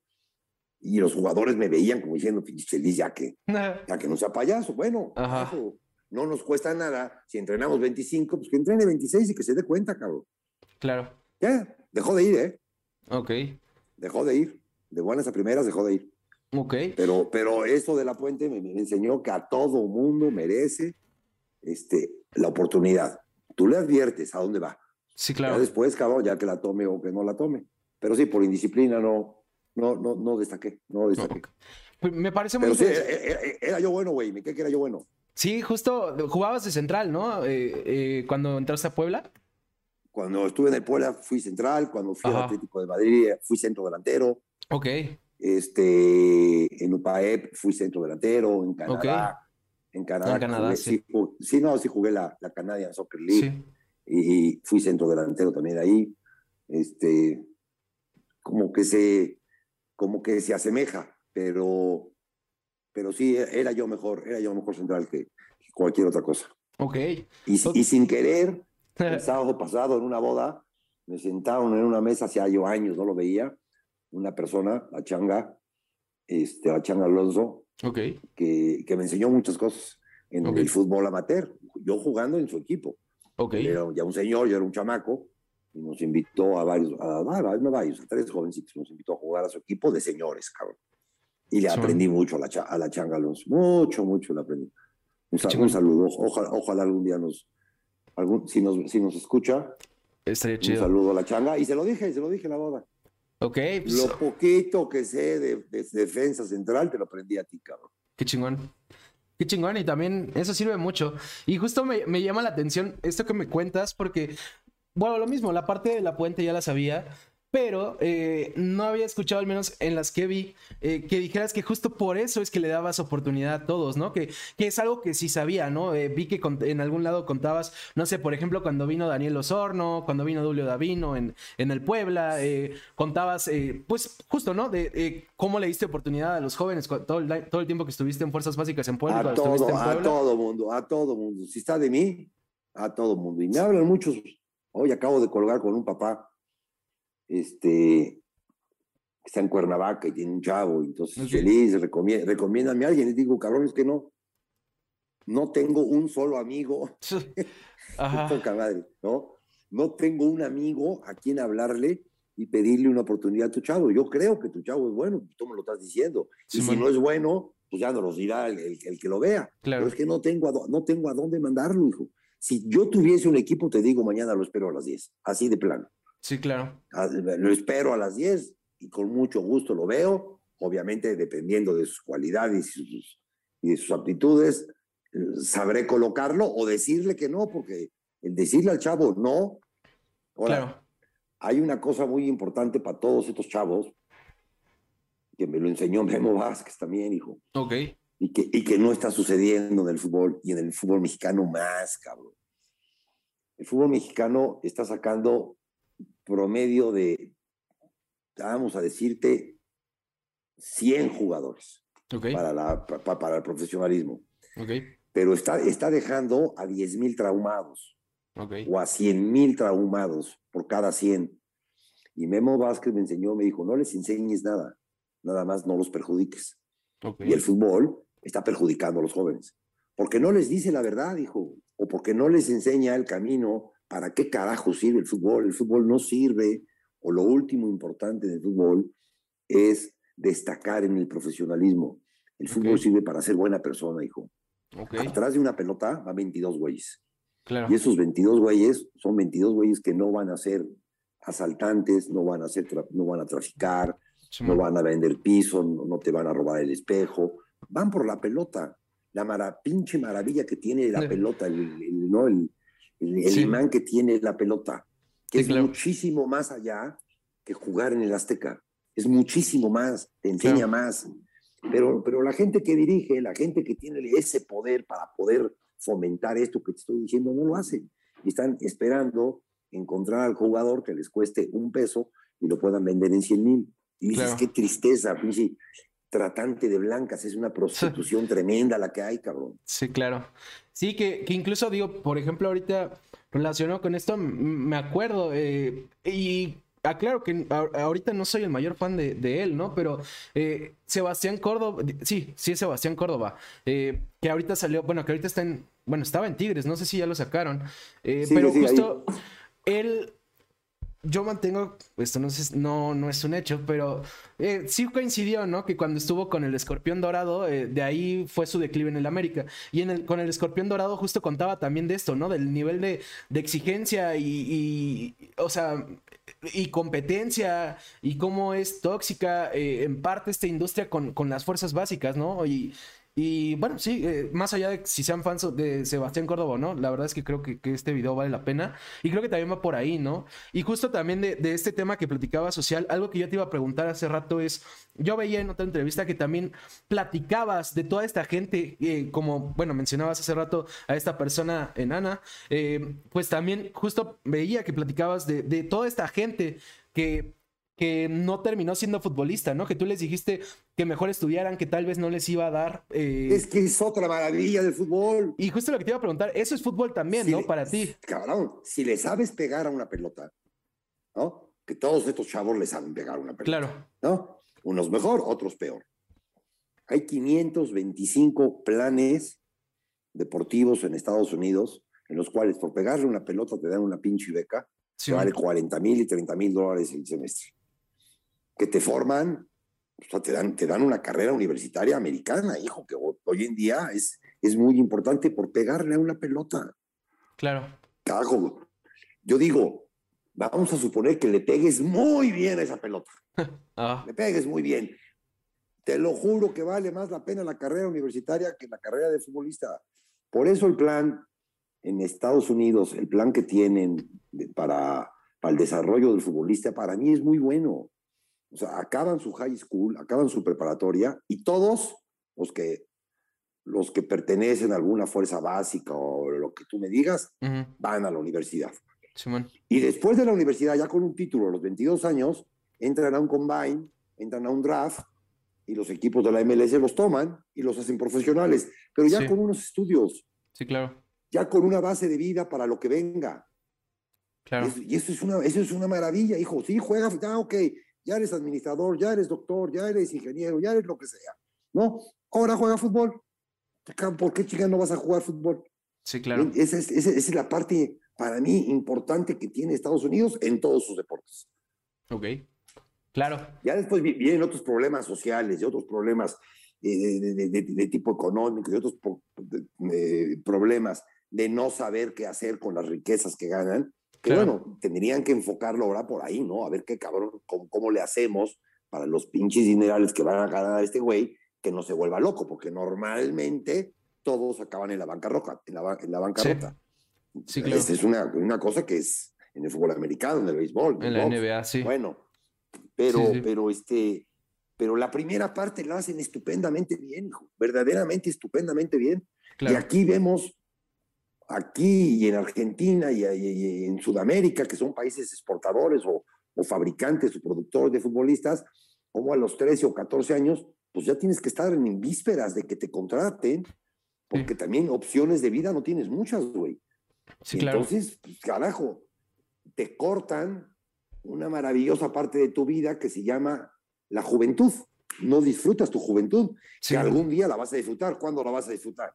S2: y los jugadores me veían como diciendo, feliz ya que, ya que no sea payaso. Bueno, no nos cuesta nada. Si entrenamos 25, pues que entrene 26 y que se dé cuenta, cabrón.
S1: Claro.
S2: Ya, dejó de ir, ¿eh?
S1: Ok
S2: dejó de ir. De buenas a primeras dejó de ir.
S1: Ok.
S2: Pero, pero esto de la puente me, enseñó que a todo mundo merece este, la oportunidad. Tú le adviertes a dónde va.
S1: Sí, claro.
S2: después, cabrón, ya que la tome o que no la tome. Pero sí, por indisciplina no, no, no, no destaqué. No destaqué.
S1: Pues, me parece muy
S2: Pero sí,
S1: interesante.
S2: era, era- era yo bueno, güey. Me que era yo bueno.
S1: Sí, justo jugabas de central, ¿no? Eh, eh, cuando entraste a Puebla.
S2: Cuando estuve en el Puebla fui central, cuando fui
S1: Ajá.
S2: al Atlético de Madrid fui centro delantero.
S1: Ok,
S2: Este, en UPAEP fui centro delantero, en Canadá. En Canadá,
S1: En Canadá,
S2: jugué-
S1: sí.
S2: ju- sí, no, sí jugué la, la Canadian Soccer League
S1: sí.
S2: y, fui centro delantero también ahí. Este, como que se, como que se asemeja, pero, pero sí, era yo mejor, era yo mejor central que, que cualquier otra cosa.
S1: Ok.
S2: Y, y sin querer, el sábado pasado en una boda, me sentaron en una mesa, hacía yo años, no lo veía, una persona, la changa, este, la changa Alonso,
S1: ok.
S2: que, que me enseñó muchas cosas en
S1: Ok.
S2: el fútbol amateur, yo jugando en su equipo.
S1: Ok.
S2: Él era ya un señor, yo era un chamaco, y nos invitó a varios, a, a, a varios, a tres jovencitos, nos invitó a jugar a su equipo de señores, cabrón. Y le aprendí mucho a la, a la changa Alonso, mucho, mucho le aprendí. Un, un saludo, ojalá, ojalá algún día nos, algún, si, nos, si nos escucha,
S1: Estaría
S2: un
S1: chido.
S2: saludo a la changa. Y se lo dije, se lo dije en la boda.
S1: Ok, pues,
S2: Lo poquito que sé de, de defensa central te lo aprendí a ti, cabrón.
S1: qué chingón. Qué chingón, y también eso sirve mucho. Y justo me, me llama la atención esto que me cuentas, porque, bueno, lo mismo, la parte de la puente ya la sabía, pero eh, no había escuchado, al menos en las que vi, eh, que dijeras que justo por eso es que le dabas oportunidad a todos, ¿no? Que, que es algo que sí sabía, ¿no? Eh, vi que en algún lado contabas, no sé, por ejemplo, cuando vino Daniel Osorno, cuando vino Julio Davino en, en el Puebla, contabas, pues justo, ¿no? De cómo le diste oportunidad a los jóvenes todo el, todo el tiempo que estuviste en Fuerzas Básicas en Puebla.
S2: A todo,
S1: en
S2: a
S1: Puebla.
S2: todo mundo, a todo mundo. Si está de mí, a todo mundo. Y me hablan muchos. Hoy acabo de colgar con un papá, este, está en Cuernavaca y tiene un chavo, y entonces
S1: Ok.
S2: feliz, recomie- recomiéndame a alguien. Y digo, cabrón, es que no, no tengo un solo amigo. Poca madre, ¿no? No tengo un amigo a quien hablarle y pedirle una oportunidad a tu chavo. Yo creo que tu chavo es bueno, tú me lo estás diciendo. Y
S1: Simón.
S2: si no es bueno, pues ya nos los dirá el, el- el que lo vea.
S1: Claro.
S2: Pero es que no tengo, a, no tengo a dónde mandarlo, hijo. Si yo tuviese un equipo, te digo, mañana lo espero a las 10, así de plano.
S1: Sí, claro.
S2: Ah, Lo espero a las 10 y con mucho gusto lo veo, obviamente dependiendo de sus cualidades y sus, y de sus aptitudes, sabré colocarlo o decirle que no, porque el decirle al chavo no, ahora,
S1: Claro.
S2: hay una cosa muy importante para todos estos chavos, que me lo enseñó Memo Vázquez también, hijo,
S1: Ok.
S2: y que, y que no está sucediendo en el fútbol y en el fútbol mexicano más, cabrón. El fútbol mexicano está sacando promedio de, vamos a decirte, 100 jugadores para, la, el profesionalismo, pero está, está dejando a 10 mil traumados
S1: Ok.
S2: o a 100 mil traumados por cada 100. Y Memo Vázquez me enseñó, me dijo, no les enseñes nada, nada más no los perjudiques. Y el fútbol está perjudicando a los jóvenes. Porque no les dice la verdad, hijo, o porque no les enseña el camino para qué carajo sirve el fútbol. El fútbol no sirve, o lo último importante del fútbol es destacar en el profesionalismo. El fútbol
S1: Ok.
S2: sirve para ser buena persona, hijo.
S1: Ok.
S2: Atrás de una pelota van 22 güeyes.
S1: Claro.
S2: Y esos 22 güeyes son 22 güeyes que no van a ser asaltantes, no van a, ser no van a traficar, no
S1: Simón.
S2: van a vender piso, no, no te van a robar el espejo, van por la pelota. La mara, pinche maravilla que tiene la
S1: Sí.
S2: pelota, el, el- ¿no? el, el- el
S1: Sí.
S2: imán que tiene la pelota, que
S1: Sí,
S2: es
S1: claro.
S2: muchísimo más allá que jugar en el Azteca. Es muchísimo más, te enseña
S1: Claro.
S2: más. Pero, pero la gente que dirige, la gente que tiene ese poder para poder fomentar esto que te estoy diciendo, no lo hace. Y están esperando encontrar al jugador que les cueste un peso y lo puedan vender en 100 mil. Y dices,
S1: Claro.
S2: qué tristeza, pinche tratante de blancas, es una prostitución tremenda la que hay, cabrón.
S1: Sí, claro. Sí, que, que incluso digo, por ejemplo, ahorita relacionado con esto, me acuerdo, eh, y aclaro que ahorita no soy el mayor fan de, de él, ¿no? Pero eh, Sebastián Córdoba, sí, sí es Sebastián Córdoba, eh, que ahorita salió, bueno, que ahorita está en, bueno, estaba en Tigres, no sé si ya lo sacaron, pero
S2: ahí.
S1: justo él yo mantengo, esto no es, no, no es un hecho, pero eh, sí coincidió, ¿no? Que cuando estuvo con el Escorpión Dorado, eh, de ahí fue su declive en el América. Y en el, con el Escorpión Dorado justo contaba también de esto, ¿no? Del nivel de, de exigencia y, o sea, y competencia y cómo es tóxica eh, en parte esta industria con, con las fuerzas básicas, ¿no? Y, y bueno, sí, eh, más allá de si sean fans de Sebastián Córdoba, ¿no? La verdad es que creo que, este video vale la pena. Y creo que también va por ahí, ¿no? Y justo también de, este tema que platicaba social, algo que yo te iba a preguntar hace rato es, yo veía en otra entrevista que también platicabas de toda esta gente, eh, como, bueno, mencionabas hace rato a esta persona enana, eh, pues también justo veía que platicabas de, de toda esta gente que que no terminó siendo futbolista, ¿no? Que tú les dijiste que mejor estudiaran, que tal vez no les iba a dar.
S2: Eh, es que es otra maravilla del fútbol.
S1: Y justo lo que te iba a preguntar, eso es fútbol también, ¿no? Para ti.
S2: Cabrón, si le sabes pegar a una pelota, ¿no? Que todos estos chavos le saben pegar a una pelota. Claro. ¿No? Unos mejor, otros peor. Hay 525 planes deportivos en Estados Unidos en los cuales por pegarle una pelota te dan una pinche beca que vale 40 mil y 30 mil dólares el semestre que te forman, o sea, te dan, te dan una carrera universitaria americana, hijo, que hoy en día es, es muy importante por pegarle a una pelota.
S1: Claro.
S2: Cago. Yo digo, vamos a suponer que le pegues muy bien a esa pelota. ah. Le pegues muy bien. Te lo juro que vale más la pena la carrera universitaria que la carrera de futbolista. Por eso el plan en Estados Unidos, el plan que tienen para, para el desarrollo del futbolista, para mí es muy bueno. O sea, acaban su high school, acaban su preparatoria y todos los que, los que pertenecen a alguna fuerza básica o lo que tú me digas, van a la universidad. Y después de la universidad, ya con un título a los 22 años, entran a un combine, entran a un draft y los equipos de la MLS los toman y los hacen profesionales, pero ya con unos estudios.
S1: Sí, claro.
S2: Ya con una base de vida para lo que venga. Claro. y eso es, una, eso es una maravilla, hijo. Sí, juega, ah, ok, ya eres administrador, ya eres doctor, ya eres ingeniero, ya eres lo que sea, ¿no? Ahora juega fútbol. ¿Por qué chica no vas a jugar fútbol?
S1: Sí, claro.
S2: Esa es, esa es la parte, para mí, importante que tiene Estados Unidos en todos sus deportes.
S1: Ok, claro.
S2: Ya después vienen otros problemas sociales y otros problemas eh, de, tipo económico y otros problemas de no saber qué hacer con las riquezas que ganan, que bueno, tendrían que enfocarlo ahora por ahí, ¿no? A ver qué cabrón, cómo, le hacemos para los pinches dinerales que van a ganar a este güey, que no se vuelva loco, porque normalmente todos acaban en la bancarrota, en la, en la bancarrota. Sí, claro. Esta es una, una cosa que es en el fútbol americano, en el béisbol.
S1: En, la NBA, sí.
S2: Bueno, pero, pero este, pero la primera parte la hacen estupendamente bien, hijo, verdaderamente estupendamente bien. Y aquí vemos aquí y en Argentina y, en Sudamérica, que son países exportadores o, fabricantes o productores de futbolistas, como a los 13 o 14 años, pues ya tienes que estar en vísperas de que te contraten, porque también opciones de vida no tienes muchas, güey. Sí, Entonces, pues, carajo, te cortan una maravillosa parte de tu vida que se llama la juventud. No disfrutas tu juventud, que algún día la vas a disfrutar. ¿Cuándo la vas a disfrutar?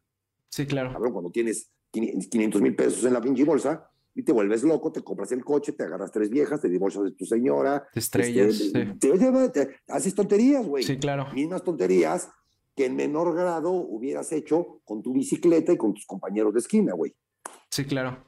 S1: Sí, claro.
S2: Cabrón, cuando tienes 500 mil pesos en la pinche bolsa y te vuelves loco, te compras el coche, te agarras tres viejas, te divorcias de tu señora.
S1: Te estrellas.
S2: Este, haces tonterías, güey.
S1: Sí, claro.
S2: Mismas tonterías que en menor grado hubieras hecho con tu bicicleta y con tus compañeros de esquina, güey.
S1: Sí, claro.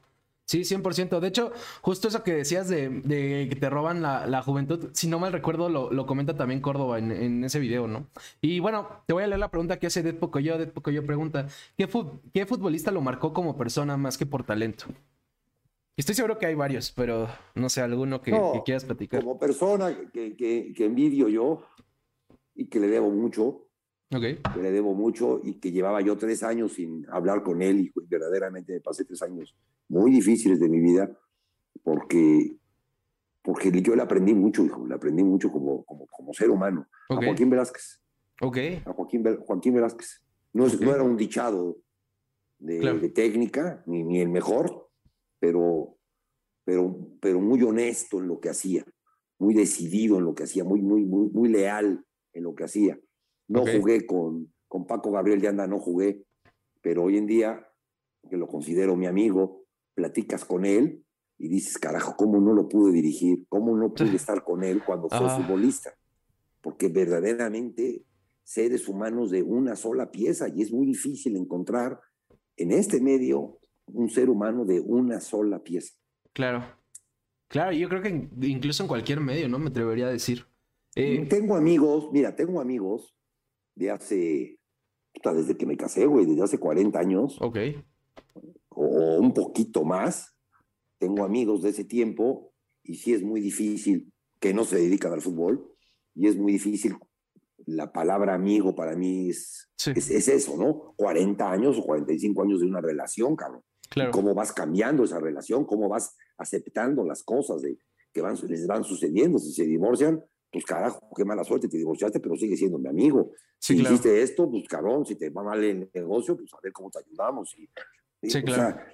S1: Sí, 100%. De hecho, justo eso que decías de, que te roban la, juventud, si no mal recuerdo, lo, comenta también Córdoba en, ese video, ¿no? Y bueno, te voy a leer la pregunta que hace Dead Pocoyo. Dead Pocoyo pregunta, ¿qué, ¿qué futbolista lo marcó como persona más que por talento? Estoy seguro que hay varios, pero no sé, alguno que, quieras platicar.
S2: Como persona que, que envidio yo y que le debo mucho,
S1: Okay.
S2: Que le debo mucho y que llevaba yo tres años sin hablar con él y verdaderamente me pasé tres años muy difíciles de mi vida porque, porque yo le aprendí mucho, hijo, le aprendí mucho como, como, como ser humano. A Joaquín Velázquez.
S1: Ok.
S2: A Joaquín, Joaquín Velázquez. No, no, era un dichado de, técnica, ni, ni, el mejor, pero, pero, pero muy honesto en lo que hacía, muy decidido en lo que hacía, muy, muy, muy, muy leal en lo que hacía. No jugué con, con Paco Gabriel de Anda, no jugué, pero hoy en día, que lo considero mi amigo, platicas con él y dices, carajo, ¿cómo no lo pude dirigir? ¿Cómo no pude estar con él cuando fue futbolista? Porque verdaderamente seres humanos de una sola pieza y es muy difícil encontrar en este medio un ser humano de una sola pieza.
S1: Claro. Claro, yo creo que incluso en cualquier medio, ¿no? Me atrevería a decir.
S2: Eh, tengo amigos, mira, tengo amigos de hace, desde que me casé, güey, desde hace 40 años.
S1: Ok.
S2: O un poquito más. Tengo amigos de ese tiempo y sí es muy difícil que no se dedican al fútbol y es muy difícil. La palabra amigo para mí es, es, eso, ¿no? 40 años o 45 años de una relación, cabrón. Claro. Cómo vas cambiando esa relación, cómo vas aceptando las cosas de, que van, les van sucediendo. Si se divorcian, pues carajo, qué mala suerte, te divorciaste, pero sigue siendo mi amigo. si hiciste esto, pues cabrón, si te va mal el negocio, pues a ver cómo te ayudamos. Y,
S1: sí, claro.
S2: sea,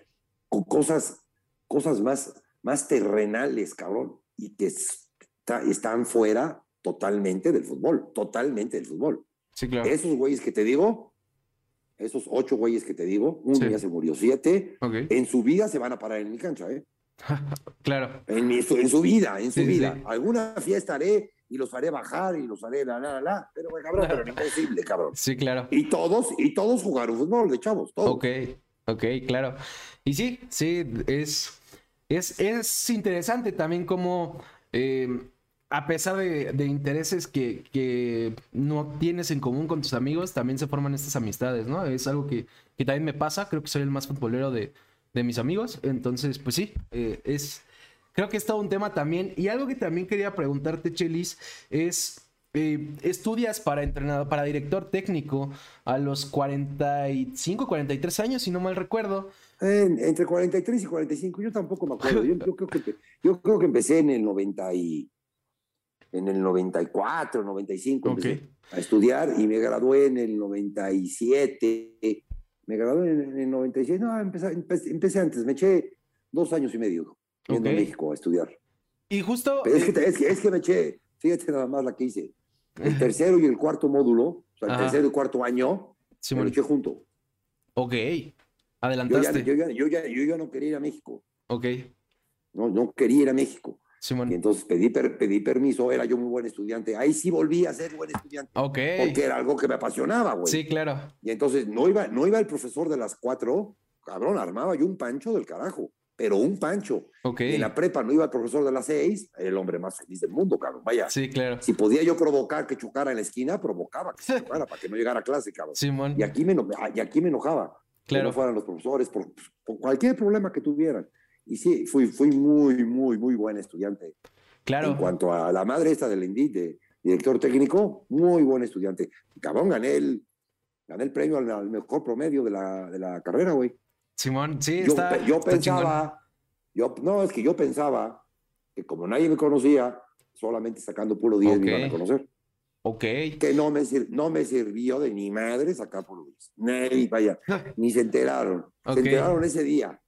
S2: con cosas, cosas más, más terrenales, cabrón, y que están fuera totalmente del fútbol, totalmente del fútbol.
S1: Sí, claro.
S2: Esos güeyes que te digo, esos ocho güeyes que te digo, uno ya se murió, siete, en su vida se van a parar en mi cancha, ¿eh?
S1: claro.
S2: En, mi, en, su vida, en su vida. Alguna fiesta haré y los haré bajar y los haré la, la, la, pero cabrón, pero imposible, cabrón.
S1: Sí, claro.
S2: Y todos, y todos jugaron fútbol de chavos, todos.
S1: Ok, ok, claro. Y sí, sí, es, es, es interesante también como, eh, a pesar de, intereses que, que, no tienes en común con tus amigos, también se forman estas amistades, ¿no? Es algo que, que también me pasa, creo que soy el más futbolero de, de mis amigos, entonces, pues sí, eh, es creo que es todo un tema también. Y algo que también quería preguntarte, Chelis, es. Eh, estudias para entrenador, para director técnico a los 45, 43 años, si no mal recuerdo.
S2: entre 43 y 45, yo tampoco me acuerdo. Yo, creo, que, yo creo que empecé en el 90 y, en el 94, 95 a estudiar y me gradué en el 97. Me gradué en, el 97, no, empecé, empecé, antes, me eché dos años y medio yendo a México a estudiar.
S1: Y justo...
S2: es, que, es, que, me eché, fíjate nada más la que hice. El tercero y el cuarto módulo, o sea, el tercero y cuarto año, me lo eché junto.
S1: Ok, adelantaste.
S2: Yo ya, yo, ya, yo, ya, no quería ir a México.
S1: Ok.
S2: No, no quería ir a México. Y entonces pedí, pedí permiso, era yo muy buen estudiante. Ahí sí volví a ser buen estudiante.
S1: Ok.
S2: Porque era algo que me apasionaba, güey.
S1: Sí, claro.
S2: Y entonces no iba, no iba el profesor de las cuatro, cabrón, armaba yo un pancho del carajo pero un pancho.
S1: Okay.
S2: En la prepa no iba el profesor de las seis, el hombre más feliz del mundo, cabrón. Vaya.
S1: Sí, claro.
S2: Si podía yo provocar que chocara en la esquina, provocaba que chocara para que no llegara a clase, cabrón.
S1: Simón.
S2: Y aquí me, y aquí me enojaba.
S1: Claro.
S2: Que no fueran los profesores por, por, cualquier problema que tuvieran. Y sí, fui, fui muy, muy, muy buen estudiante.
S1: Claro.
S2: En cuanto a la madre esta del INDIT, de director técnico, muy buen estudiante. Cabrón, gané el, gané el premio al, mejor promedio de la, de la carrera, güey.
S1: Simón, sí,
S2: yo,
S1: está,
S2: yo pensaba, yo, no, es que yo pensaba que como nadie me conocía, solamente sacando puro 10 me iban a conocer.
S1: Ok.
S2: Que no me, no me sirvió de ni madre sacar puro 10. Ni, vaya, ni se enteraron. Se enteraron ese día.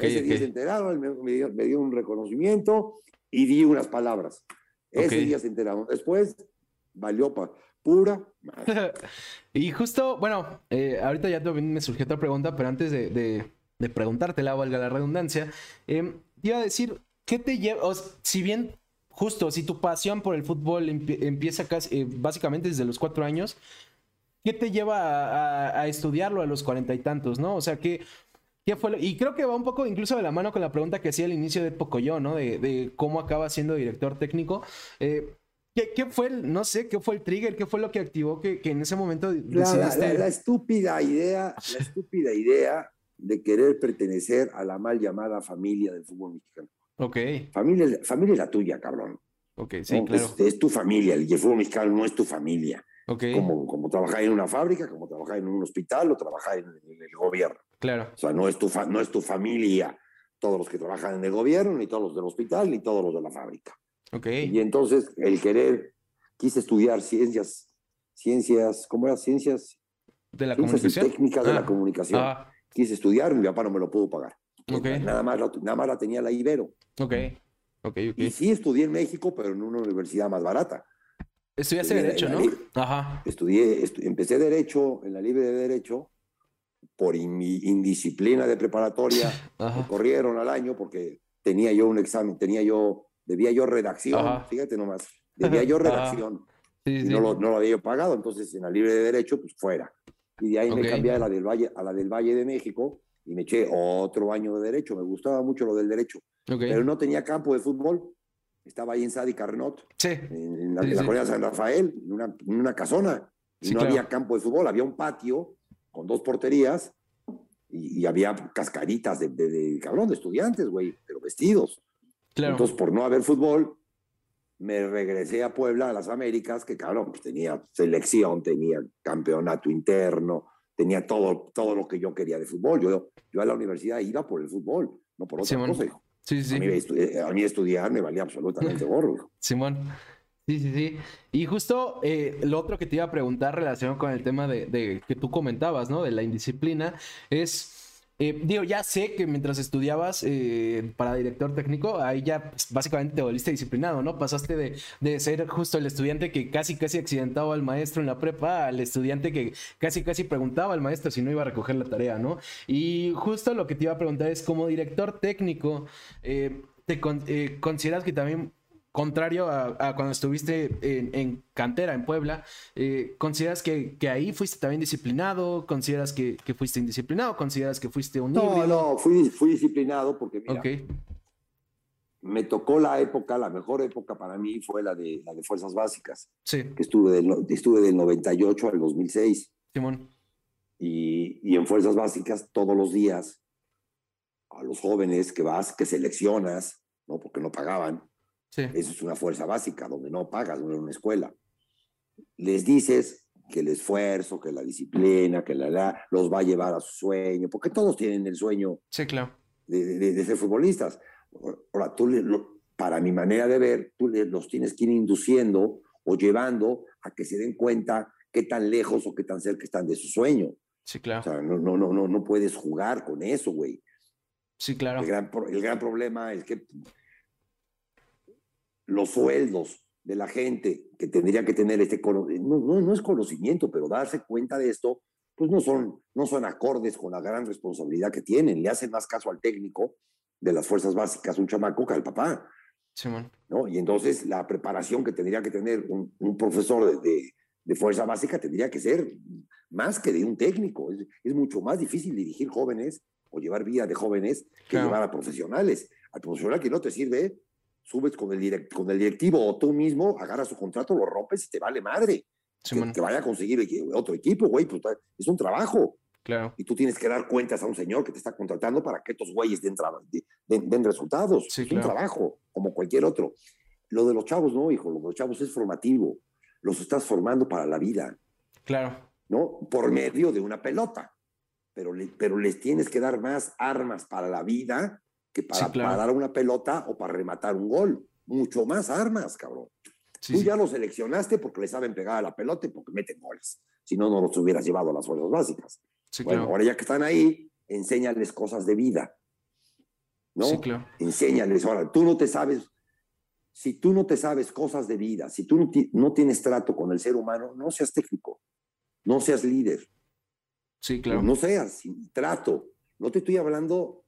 S2: ese día se enteraron, me, dio, un reconocimiento y di unas palabras. Ese día se enteraron. Después, valió para pura
S1: y justo, bueno, eh, ahorita ya me surgió otra pregunta, pero antes de, de, de preguntártela, valga la redundancia, eh, iba a decir, ¿qué te lleva? si bien, justo, si tu pasión por el fútbol empieza casi, eh, básicamente desde los cuatro años, ¿qué te lleva a, estudiarlo a los cuarenta y tantos, no? O sea, ¿qué, ¿qué fue Y creo que va un poco incluso de la mano con la pregunta que hacía al inicio de Pocoyo, ¿no? De, de cómo acaba siendo director técnico. Eh, ¿Qué, fue el, no sé, qué fue el trigger? ¿Qué fue lo que activó que, que en ese momento
S2: decidiste? La, estúpida idea, la estúpida idea de querer pertenecer a la mal llamada familia del fútbol mexicano.
S1: Ok.
S2: Familia, familia es la tuya, cabrón.
S1: Ok, sí, claro.
S2: Es, tu familia, el fútbol mexicano no es tu familia.
S1: Ok.
S2: Como, como trabajar en una fábrica, como trabajar en un hospital o trabajar en, el gobierno.
S1: Claro.
S2: O sea, no es, tu no es tu familia todos los que trabajan en el gobierno, ni todos los del hospital, ni todos los de la fábrica. Y entonces el querer, quise estudiar ciencias, ciencias, ¿cómo era? Ciencias,
S1: de la comunicación.
S2: técnicas de la ah. comunicación. Ah. Quise estudiar, mi papá no me lo pudo pagar. Nada, más, nada más la tenía la Ibero.
S1: Ok, ok, ok.
S2: Y sí estudié en México, pero en una universidad más barata.
S1: Estudiaste Derecho, ¿no?
S2: Ajá. Estudié, empecé Derecho en la Libre de Derecho por mi indisciplina de preparatoria. Me corrieron al año porque tenía yo un examen, tenía yo, debía yo redacción, fíjate nomás, debía yo redacción. y No, lo, no, lo, había yo pagado, entonces en la libre de derecho, pues fuera. Y de ahí me cambié a la, del Valle, a la del Valle de México y me eché otro año de derecho. Me gustaba mucho lo del derecho, pero no tenía campo de fútbol. Estaba ahí en Sadi Carnot, en, la, colonia San Rafael, en una, en una casona. Y no había campo de fútbol, había un patio con dos porterías y, había cascaritas de, de, cabrón, de estudiantes, güey, pero vestidos. Entonces, por no haber fútbol, me regresé a Puebla, a las Américas, que cabrón, pues tenía selección, tenía campeonato interno, tenía todo, todo lo que yo quería de fútbol. Yo, yo a la universidad iba por el fútbol, no por otra cosa. Sí, sí. A mí, eh, a mí, estudiar me valía absolutamente gorro.
S1: Simón. Sí, sí, sí. Y justo eh, lo otro que te iba a preguntar relacionado con el tema de, de, que tú comentabas, ¿no? De la indisciplina, es eh, digo, ya sé que mientras estudiabas eh, para director técnico, ahí ya pues, básicamente te volviste disciplinado, ¿no? Pasaste de, de, ser justo el estudiante que casi casi accidentaba al maestro en la prepa al estudiante que casi casi preguntaba al maestro si no iba a recoger la tarea, ¿no? Y justo lo que te iba a preguntar es, como director técnico, eh, ¿te consideras que también contrario a, cuando estuviste en, cantera en Puebla, eh, ¿consideras que, ahí fuiste también disciplinado? ¿Consideras que, fuiste indisciplinado? ¿Consideras que fuiste un
S2: No, no, fui, fui disciplinado porque mira, me tocó la época, la mejor época para mí fue la de, la de Fuerzas Básicas,
S1: sí.
S2: que estuve del, estuve del 98 al 2006.
S1: Simón.
S2: Y, y en Fuerzas Básicas todos los días a los jóvenes que vas, que seleccionas, ¿no? porque no pagaban, eso es una fuerza básica, donde no pagas, no es una escuela. Les dices que el esfuerzo, que la disciplina, que la, la los va a llevar a su sueño, porque todos tienen el sueño
S1: sí, claro.
S2: de, ser futbolistas. Ahora, tú, para mi manera de ver, tú los tienes que ir induciendo o llevando a que se den cuenta qué tan lejos o qué tan cerca están de su sueño.
S1: Sí, claro.
S2: O sea, no, no, no, no, no puedes jugar con eso, güey.
S1: Sí, claro.
S2: El gran, el gran problema es que los sueldos de la gente que tendría que tener este no, no, no, es conocimiento, pero darse cuenta de esto, pues no son, no son acordes con la gran responsabilidad que tienen. Le hacen más caso al técnico de las fuerzas básicas, un chamaco, que al papá. ¿no? Y entonces la preparación que tendría que tener un, un profesor de, de, fuerza básica tendría que ser más que de un técnico. Es, es, mucho más difícil dirigir jóvenes o llevar vida de jóvenes que llevar a profesionales. Al profesional que no te sirve, subes con el, con el directivo o tú mismo, agarras su contrato, lo rompes y te vale madre. que, vaya a conseguir otro equipo, güey, pues, es un trabajo.
S1: Claro.
S2: Y tú tienes que dar cuentas a un señor que te está contratando para que estos güeyes den, den, resultados. es un trabajo, como cualquier otro. Lo de los chavos, no, hijo, lo de los chavos es formativo. Los estás formando para la vida.
S1: Claro.
S2: ¿No? Por medio de una pelota. Pero, pero les tienes que dar más armas para la vida que para, dar una pelota o para rematar un gol. Mucho más armas, cabrón. Tú ya los seleccionaste porque le saben pegar a la pelota y porque meten goles. Si no, no los hubieras llevado a las fuerzas básicas. bueno, ahora ya que están ahí, enséñales cosas de vida. ¿No?
S1: Sí, claro.
S2: Enséñales. Ahora, tú no te sabes, si tú no te sabes cosas de vida, si tú no, tienes trato con el ser humano, no seas técnico, no seas líder.
S1: Sí, claro.
S2: No, seas, trato. No te estoy hablando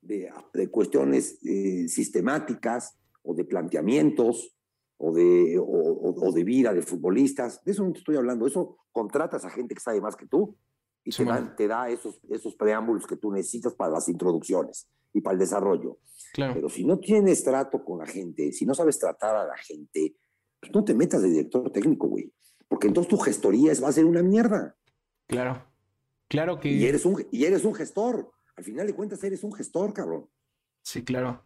S2: de, cuestiones eh, sistemáticas o de planteamientos o de, o, de vida de futbolistas. De eso no te estoy hablando. Eso contratas a gente que sabe más que tú y te, da esos, esos preámbulos que tú necesitas para las introducciones y para el desarrollo.
S1: Claro.
S2: Pero si no tienes trato con la gente, si no sabes tratar a la gente, pues no te metas de director técnico, güey. Porque entonces tu gestoría va a ser una mierda.
S1: Claro. Claro que.
S2: Y eres un, y eres un gestor al final de cuentas eres un gestor, cabrón.
S1: Sí, claro.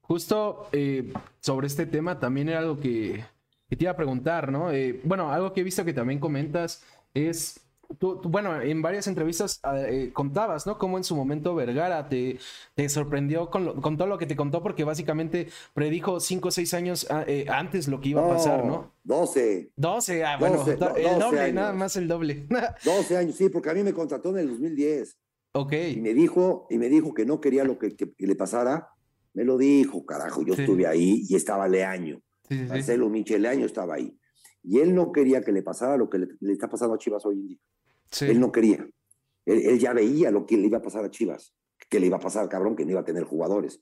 S1: Justo eh, sobre este tema también era algo que, te iba a preguntar, ¿no? Eh, bueno, algo que he visto que también comentas es Tú, bueno, en varias entrevistas ah, eh, contabas, ¿no? Cómo en su momento Vergara te, te sorprendió con, con, todo lo que te contó, porque básicamente predijo cinco o seis años ah, antes lo que iba a pasar, ¿no?
S2: 12.
S1: 12, ah, bueno, el doble, nada más el doble.
S2: 12 años, sí, porque a mí me contrató en el 2010.
S1: Ok.
S2: Y me dijo, y me dijo que no quería lo que, le pasara. Me lo dijo, carajo. Yo estuve ahí y estaba Leaño. Sí, Marcelo Michel Leaño estaba ahí. Y él no quería que le pasara lo que le, está pasando a Chivas hoy en día. Él no quería. Él, ya veía lo que le iba a pasar a Chivas. Que le iba a pasar, cabrón, que no iba a tener jugadores.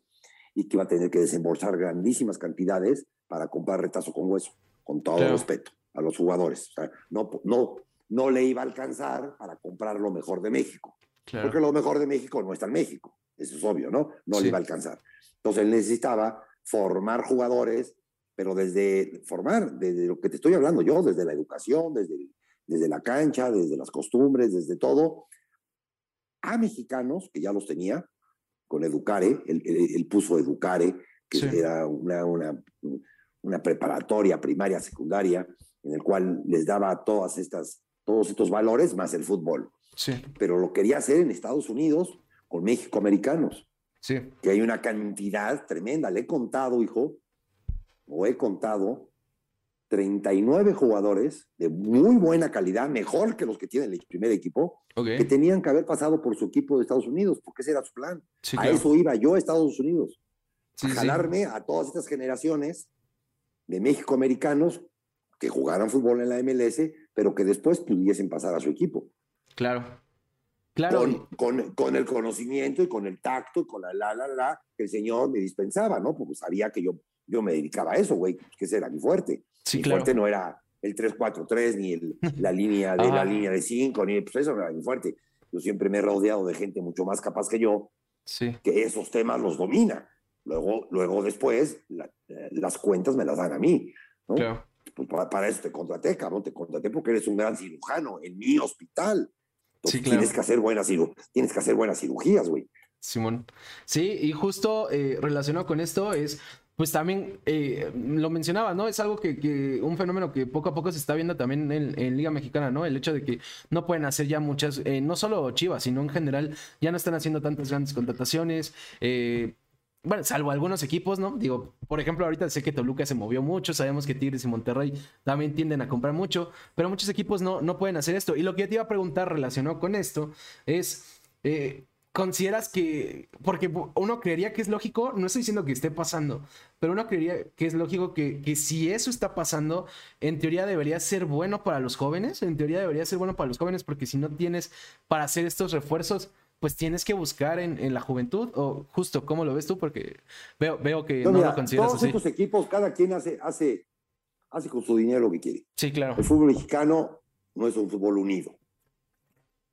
S2: y que iba a tener que desembolsar grandísimas cantidades para comprar retazo con hueso, con todo respeto a los jugadores. O sea, no, no, no le iba a alcanzar para comprar lo mejor de México. Porque lo mejor de México no está en México. Eso es obvio, ¿no? No le iba a alcanzar. Entonces él necesitaba formar jugadores, pero desde formar, desde lo que te estoy hablando yo, desde la educación, desde, desde la cancha, desde las costumbres, desde todo, a mexicanos, que ya los tenía, con Educare, él, puso Educare, que era una, una, una preparatoria primaria, secundaria, en el cual les daba todas estas, todos estos valores más el fútbol.
S1: Sí.
S2: Pero lo quería hacer en Estados Unidos con México americanos.
S1: Sí.
S2: Que hay una cantidad tremenda. Le he contado, hijo, o he contado 39 jugadores de muy buena calidad, mejor que los que tiene el primer equipo, que tenían que haber pasado por su equipo de Estados Unidos, porque ese era su plan. a eso iba yo a Estados Unidos, a jalarme a todas estas generaciones de México americanos que jugaran fútbol en la MLS, pero que después pudiesen pasar a su equipo.
S1: Claro. Claro.
S2: Con, con, el conocimiento y con el tacto y con la la la la que el Señor me dispensaba, ¿no? Porque sabía que yo, yo me dedicaba a eso, güey, que ese era mi fuerte.
S1: Sí,
S2: mi
S1: claro.
S2: fuerte no era el 3-4-3, ni el, la línea de la línea de 5, ni pues eso no era mi fuerte. Yo siempre me he rodeado de gente mucho más capaz que yo,
S1: sí.
S2: que esos temas los domina. Luego, luego después, las cuentas me las dan a mí, ¿no?
S1: Claro.
S2: Pues para, eso te contraté, cabrón, te contraté porque eres un gran cirujano en mi hospital. Sí, claro. Tienes que hacer buenas, tienes que hacer buenas cirugías, güey.
S1: Simón. Sí, y justo eh, relacionado con esto es, pues también eh, lo mencionaba, ¿no? Es algo que, un fenómeno que poco a poco se está viendo también en, Liga Mexicana, ¿no? El hecho de que no pueden hacer ya muchas, eh, no solo Chivas, sino en general, ya no están haciendo tantas grandes contrataciones. Eh, bueno, salvo algunos equipos, ¿no? Digo, por ejemplo, ahorita sé que Toluca se movió mucho, sabemos que Tigres y Monterrey también tienden a comprar mucho, pero muchos equipos no, no pueden hacer esto. Y lo que yo te iba a preguntar relacionado con esto es, eh, ¿consideras que, porque uno creería que es lógico, no estoy diciendo que esté pasando, pero uno creería que es lógico que, que si eso está pasando, en teoría debería ser bueno para los jóvenes, en teoría debería ser bueno para los jóvenes, porque si no tienes para hacer estos refuerzos, pues tienes que buscar en, la juventud, o justo, ¿cómo lo ves tú? Porque veo, veo que no, lo consideras
S2: todos estos equipos, cada quien hace, hace, hace con su dinero lo que quiere.
S1: Sí, claro.
S2: El fútbol mexicano no es un fútbol unido.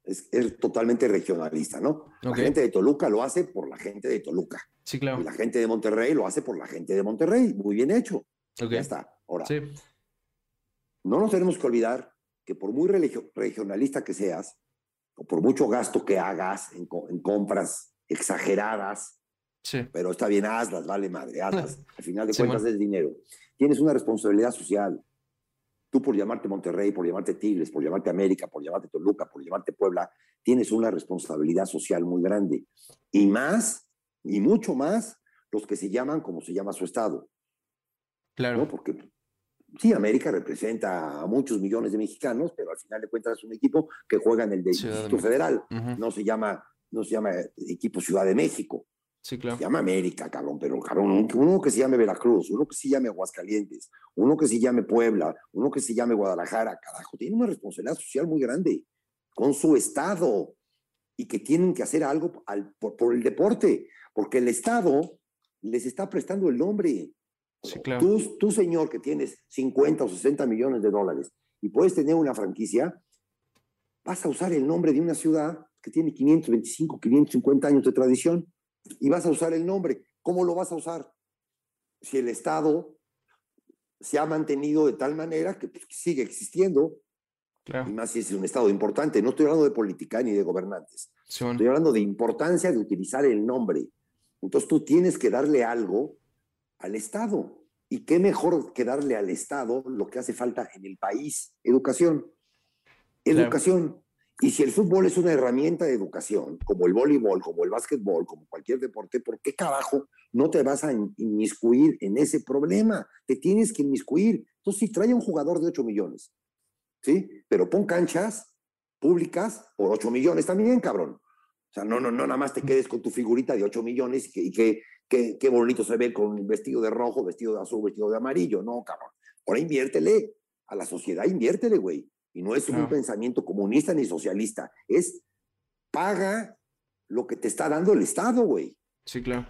S2: Es, totalmente regionalista, ¿no? La gente de Toluca lo hace por la gente de Toluca.
S1: Sí, claro.
S2: Y la gente de Monterrey lo hace por la gente de Monterrey. Muy bien hecho. Ya está. Ahora,
S1: sí.
S2: no nos tenemos que olvidar que por muy regionalista que seas, o por mucho gasto que hagas en, compras exageradas,
S1: sí.
S2: pero está bien, hazlas, vale madre, hazlas. Al final de cuentas es dinero. Tienes una responsabilidad social. Tú por llamarte Monterrey, por llamarte Tigres, por llamarte América, por llamarte Toluca, por llamarte Puebla, tienes una responsabilidad social muy grande. Y más, y mucho más, los que se llaman como se llama su estado.
S1: Claro.
S2: ¿no? Porque sí, América representa a muchos millones de mexicanos, pero al final de cuentas es un equipo que juega en el Distrito Federal. no, se llama, no se llama equipo Ciudad de México.
S1: Sí, claro.
S2: Se llama América, cabrón, pero cabrón, uno que se llame Veracruz, uno que se llame Aguascalientes, uno que se llame Puebla, uno que se llame Guadalajara, carajo, tiene una responsabilidad social muy grande con su estado y que tienen que hacer algo al, por, por el deporte, porque el estado les está prestando el nombre.
S1: Sí, claro.
S2: tú, tú, señor, que tienes 50 o 60 millones de dólares y puedes tener una franquicia, vas a usar el nombre de una ciudad que tiene 525, 550 años de tradición y vas a usar el nombre. ¿Cómo lo vas a usar? Si el Estado se ha mantenido de tal manera que pues, sigue existiendo,
S1: claro.
S2: y más si es un Estado importante. No estoy hablando de política ni de gobernantes.
S1: Sí.
S2: Estoy hablando de importancia de utilizar el nombre. Entonces tú tienes que darle algo al Estado. ¿Y qué mejor que darle al Estado lo que hace falta en el país? Educación. Educación. Y si el fútbol es una herramienta de educación, como el voleibol, como el básquetbol, como cualquier deporte, ¿por qué carajo no te vas a inmiscuir en ese problema? Te tienes que inmiscuir. Entonces, si trae un jugador de 8 millones, ¿sí? Pero pon canchas públicas por 8 millones también, cabrón. O sea, no, no, no nada más te quedes con tu figurita de 8 millones y que, y que Qué, qué, bonito se ve con vestido de rojo, vestido de azul, vestido de amarillo. No, cabrón. Ahora inviértele. A la sociedad inviértele, güey. Y no es un pensamiento comunista ni socialista. Es paga lo que te está dando el Estado, güey.
S1: Sí, claro.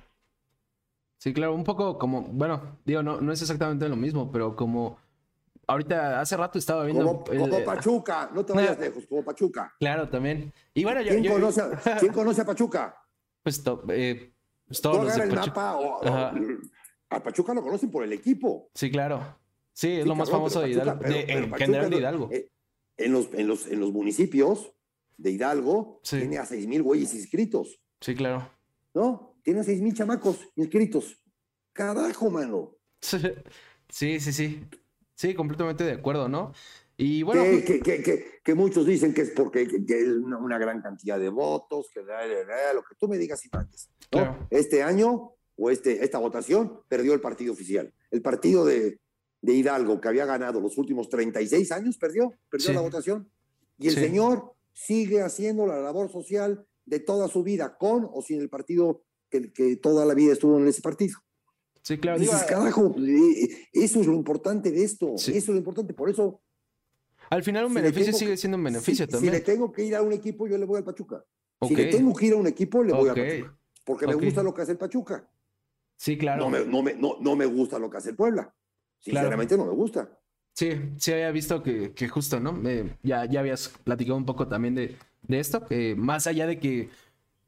S1: Sí, claro, un poco como, bueno, digo, no, no es exactamente lo mismo, pero como ahorita hace rato estaba viendo.
S2: Como, Pachuca, no te vayas lejos, como Pachuca.
S1: Claro, también. Y bueno,
S2: ¿Quién, conoce, ¿quién conoce a Pachuca?
S1: Pues, eh,
S2: todos los de el mapa a Pachuca lo conocen por el equipo.
S1: Sí, claro. Sí, es lo más famoso de Hidalgo. en general de Hidalgo.
S2: Eh, en, los, en, los, en los municipios de Hidalgo tiene a seis mil güeyes inscritos.
S1: Sí, claro.
S2: ¿No? Tiene a seis mil chamacos inscritos. Carajo, mano.
S1: Sí, sí, sí. Sí, completamente de acuerdo, ¿no? Y bueno.
S2: Que, que, que, muchos dicen que es porque es una, gran cantidad de votos, que lo que tú me digas y mandes. Este año o este, esta votación perdió el partido oficial. El partido de, de Hidalgo, que había ganado los últimos 36 años, perdió, perdió la votación. Y el señor sigue haciendo la labor social de toda su vida, con o sin el partido que, que toda la vida estuvo en ese partido.
S1: Sí, claro.
S2: Dices, carajo, eso es lo importante de esto. Eso es lo importante. Por eso.
S1: Al final, un beneficio sigue siendo un beneficio también.
S2: Si le tengo que ir a un equipo, yo le voy al Pachuca. Si le tengo que ir a un equipo, le voy a Pachuca. Porque me gusta lo que hace el Pachuca.
S1: Sí, claro.
S2: No me, no me, no, me gusta lo que hace el Puebla. Sinceramente no me gusta.
S1: Sí, sí había visto que, que justo, ¿no? ya, ya habías platicado un poco también de, de esto, que más allá de que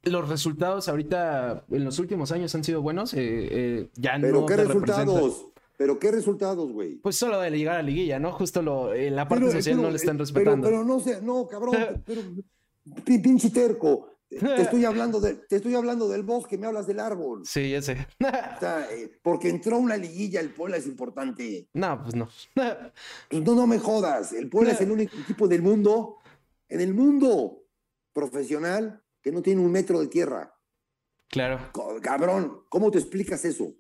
S1: los resultados ahorita en los últimos años han sido buenos, eh, eh, ya
S2: ¿Pero qué resultados? ¿Pero qué resultados, güey?
S1: Pues solo de llegar a la liguilla, ¿no? Justo lo, en la parte social no le están respetando.
S2: Pero, no sé, no, cabrón, pero pinche terco. Te estoy hablando de, te estoy hablando del bosque, me hablas del árbol.
S1: Sí, ya sé.
S2: Eh, porque entró una liguilla, el Puebla es importante.
S1: No, pues no.
S2: Pues no, no me jodas. El Puebla es el único equipo del mundo, en el mundo profesional, que no tiene un metro de tierra.
S1: Claro.
S2: Cabrón, ¿cómo te explicas eso?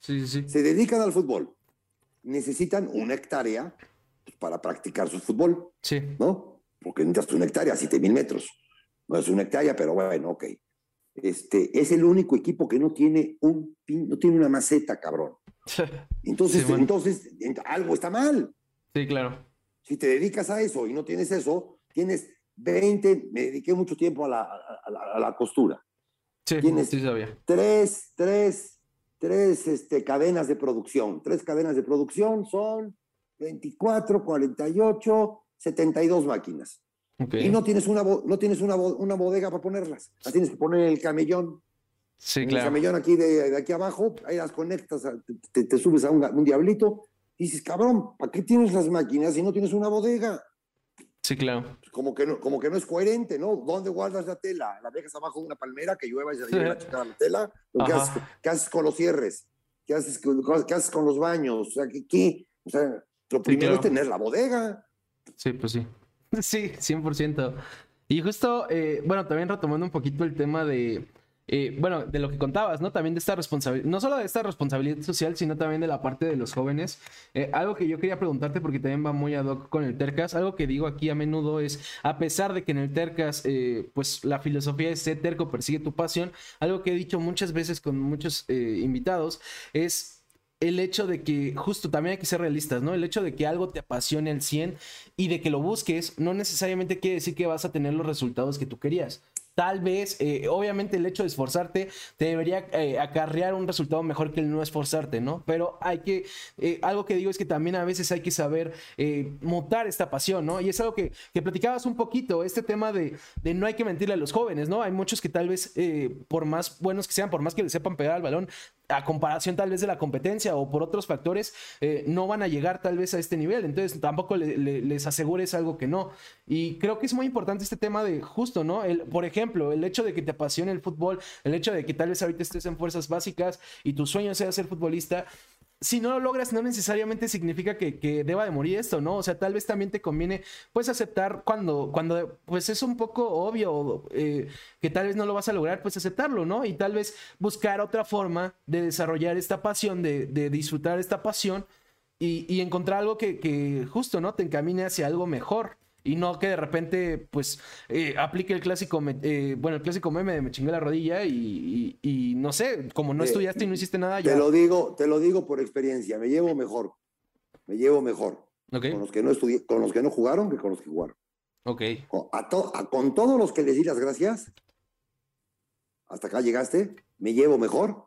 S1: Sí, sí, sí.
S2: Se dedican al fútbol. Necesitan una hectárea para practicar su fútbol.
S1: Sí.
S2: ¿No? Porque necesitas una hectárea, siete mil metros. No es una hectárea, pero bueno, ok. Este, es el único equipo que no tiene un no tiene una maceta, cabrón. Entonces, entonces algo está mal.
S1: Sí, claro.
S2: Si te dedicas a eso y no tienes eso, tienes 20, me dediqué mucho tiempo a la, a la, costura.
S1: Sí, tienes sí sabía.
S2: Tres, tres, tres este, cadenas de producción. Tres cadenas de producción son 24, 48, 72 máquinas. Y no tienes, una, no tienes una, una, bodega para ponerlas. Las tienes que poner en el camellón.
S1: Sí, claro.
S2: El camellón aquí de, de, aquí abajo, ahí las conectas, te, te subes a un, un, diablito y dices, cabrón, ¿para qué tienes las máquinas si no tienes una bodega?
S1: Sí, claro.
S2: Como que no, como que no es coherente, ¿no? ¿Dónde guardas la tela? ¿La dejas abajo de una palmera que llueva y se lleve la la tela? ¿Qué haces, ¿Qué haces, con los cierres? ¿Qué haces, qué haces con los baños? O sea, ¿qué? qué? O sea, lo primero es tener la bodega.
S1: Sí, pues sí. Sí, 100%. Y justo, eh, bueno, también retomando un poquito el tema de, eh, bueno, de lo que contabas, ¿no? También de esta responsabilidad, no solo de esta responsabilidad social, sino también de la parte de los jóvenes. Eh, algo que yo quería preguntarte, porque también va muy ad hoc con el Tercas, algo que digo aquí a menudo es, a pesar de que en el Tercas, pues la filosofía es ser terco, persigue tu pasión, algo que he dicho muchas veces con muchos invitados es el hecho de que, justo también hay que ser realistas, ¿no? El hecho de que algo te apasione al 100 y de que lo busques, no necesariamente quiere decir que vas a tener los resultados que tú querías tal vez, eh, obviamente el hecho de esforzarte te debería eh, acarrear un resultado mejor que el no esforzarte, ¿no? Pero hay que, eh, algo que digo es que también a veces hay que saber mutar esta pasión, ¿no? Y es algo que, que platicabas un poquito, este tema de, de, no hay que mentirle a los jóvenes, ¿no? Hay muchos que tal vez, por más buenos que sean, por más que le sepan pegar al balón, a comparación tal vez de la competencia o por otros factores, no van a llegar tal vez a este nivel. Entonces tampoco les asegures algo que no. Y creo que es muy importante este tema de justo, ¿no? El, por ejemplo, el hecho de que te apasione el fútbol, el hecho de que tal vez ahorita estés en fuerzas básicas y tu sueño sea ser futbolista, si no lo logras, no necesariamente significa que, deba de morir esto, ¿no? O sea, tal vez también te conviene, pues, aceptar cuando, cuando pues, es un poco obvio eh, que tal vez no lo vas a lograr, pues, aceptarlo, ¿no? Y tal vez buscar otra forma de desarrollar esta pasión, de, disfrutar esta pasión y, encontrar algo que, que, justo, ¿no? Te encamine hacia algo mejor y no que de repente pues eh, aplique el clásico, eh, bueno, el clásico meme de me chingué la rodilla y, no sé, como no estudiaste y no hiciste nada
S2: ya. Te lo digo, te lo digo por experiencia, me llevo mejor, me llevo mejor. Con los que no estudié, con los que no jugaron que con los que jugaron.
S1: Ok.
S2: Con, con todos los que les di las gracias, hasta acá llegaste, me llevo mejor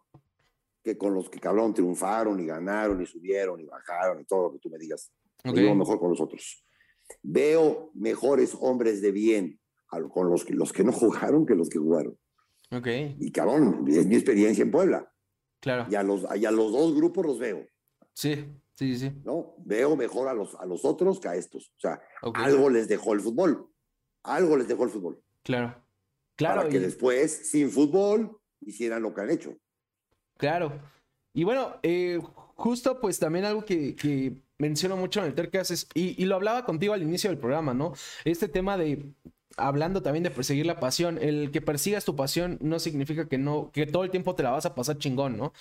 S2: que con los que cabrón triunfaron y ganaron y subieron y bajaron y todo lo que tú me digas. Okay. mejor con los otros. Veo mejores hombres de bien con los que, los que no jugaron que los que jugaron. Y cabrón, es mi experiencia en Puebla.
S1: Claro.
S2: Y a los, y a los dos grupos los veo.
S1: Sí, sí, sí.
S2: ¿No? Veo mejor a los, a los otros que a estos. O sea, algo les dejó el fútbol. Algo les dejó el fútbol.
S1: Claro. Claro.
S2: Para que después, sin fútbol, hicieran lo que han hecho.
S1: Claro. Y bueno, eh, justo pues también algo que, que menciono mucho en el Tercas es, y, y, lo hablaba contigo al inicio del programa, ¿no? Este tema de, hablando también de perseguir la pasión, el que persigas tu pasión no significa que no, que todo el tiempo te la vas a pasar chingón, ¿no?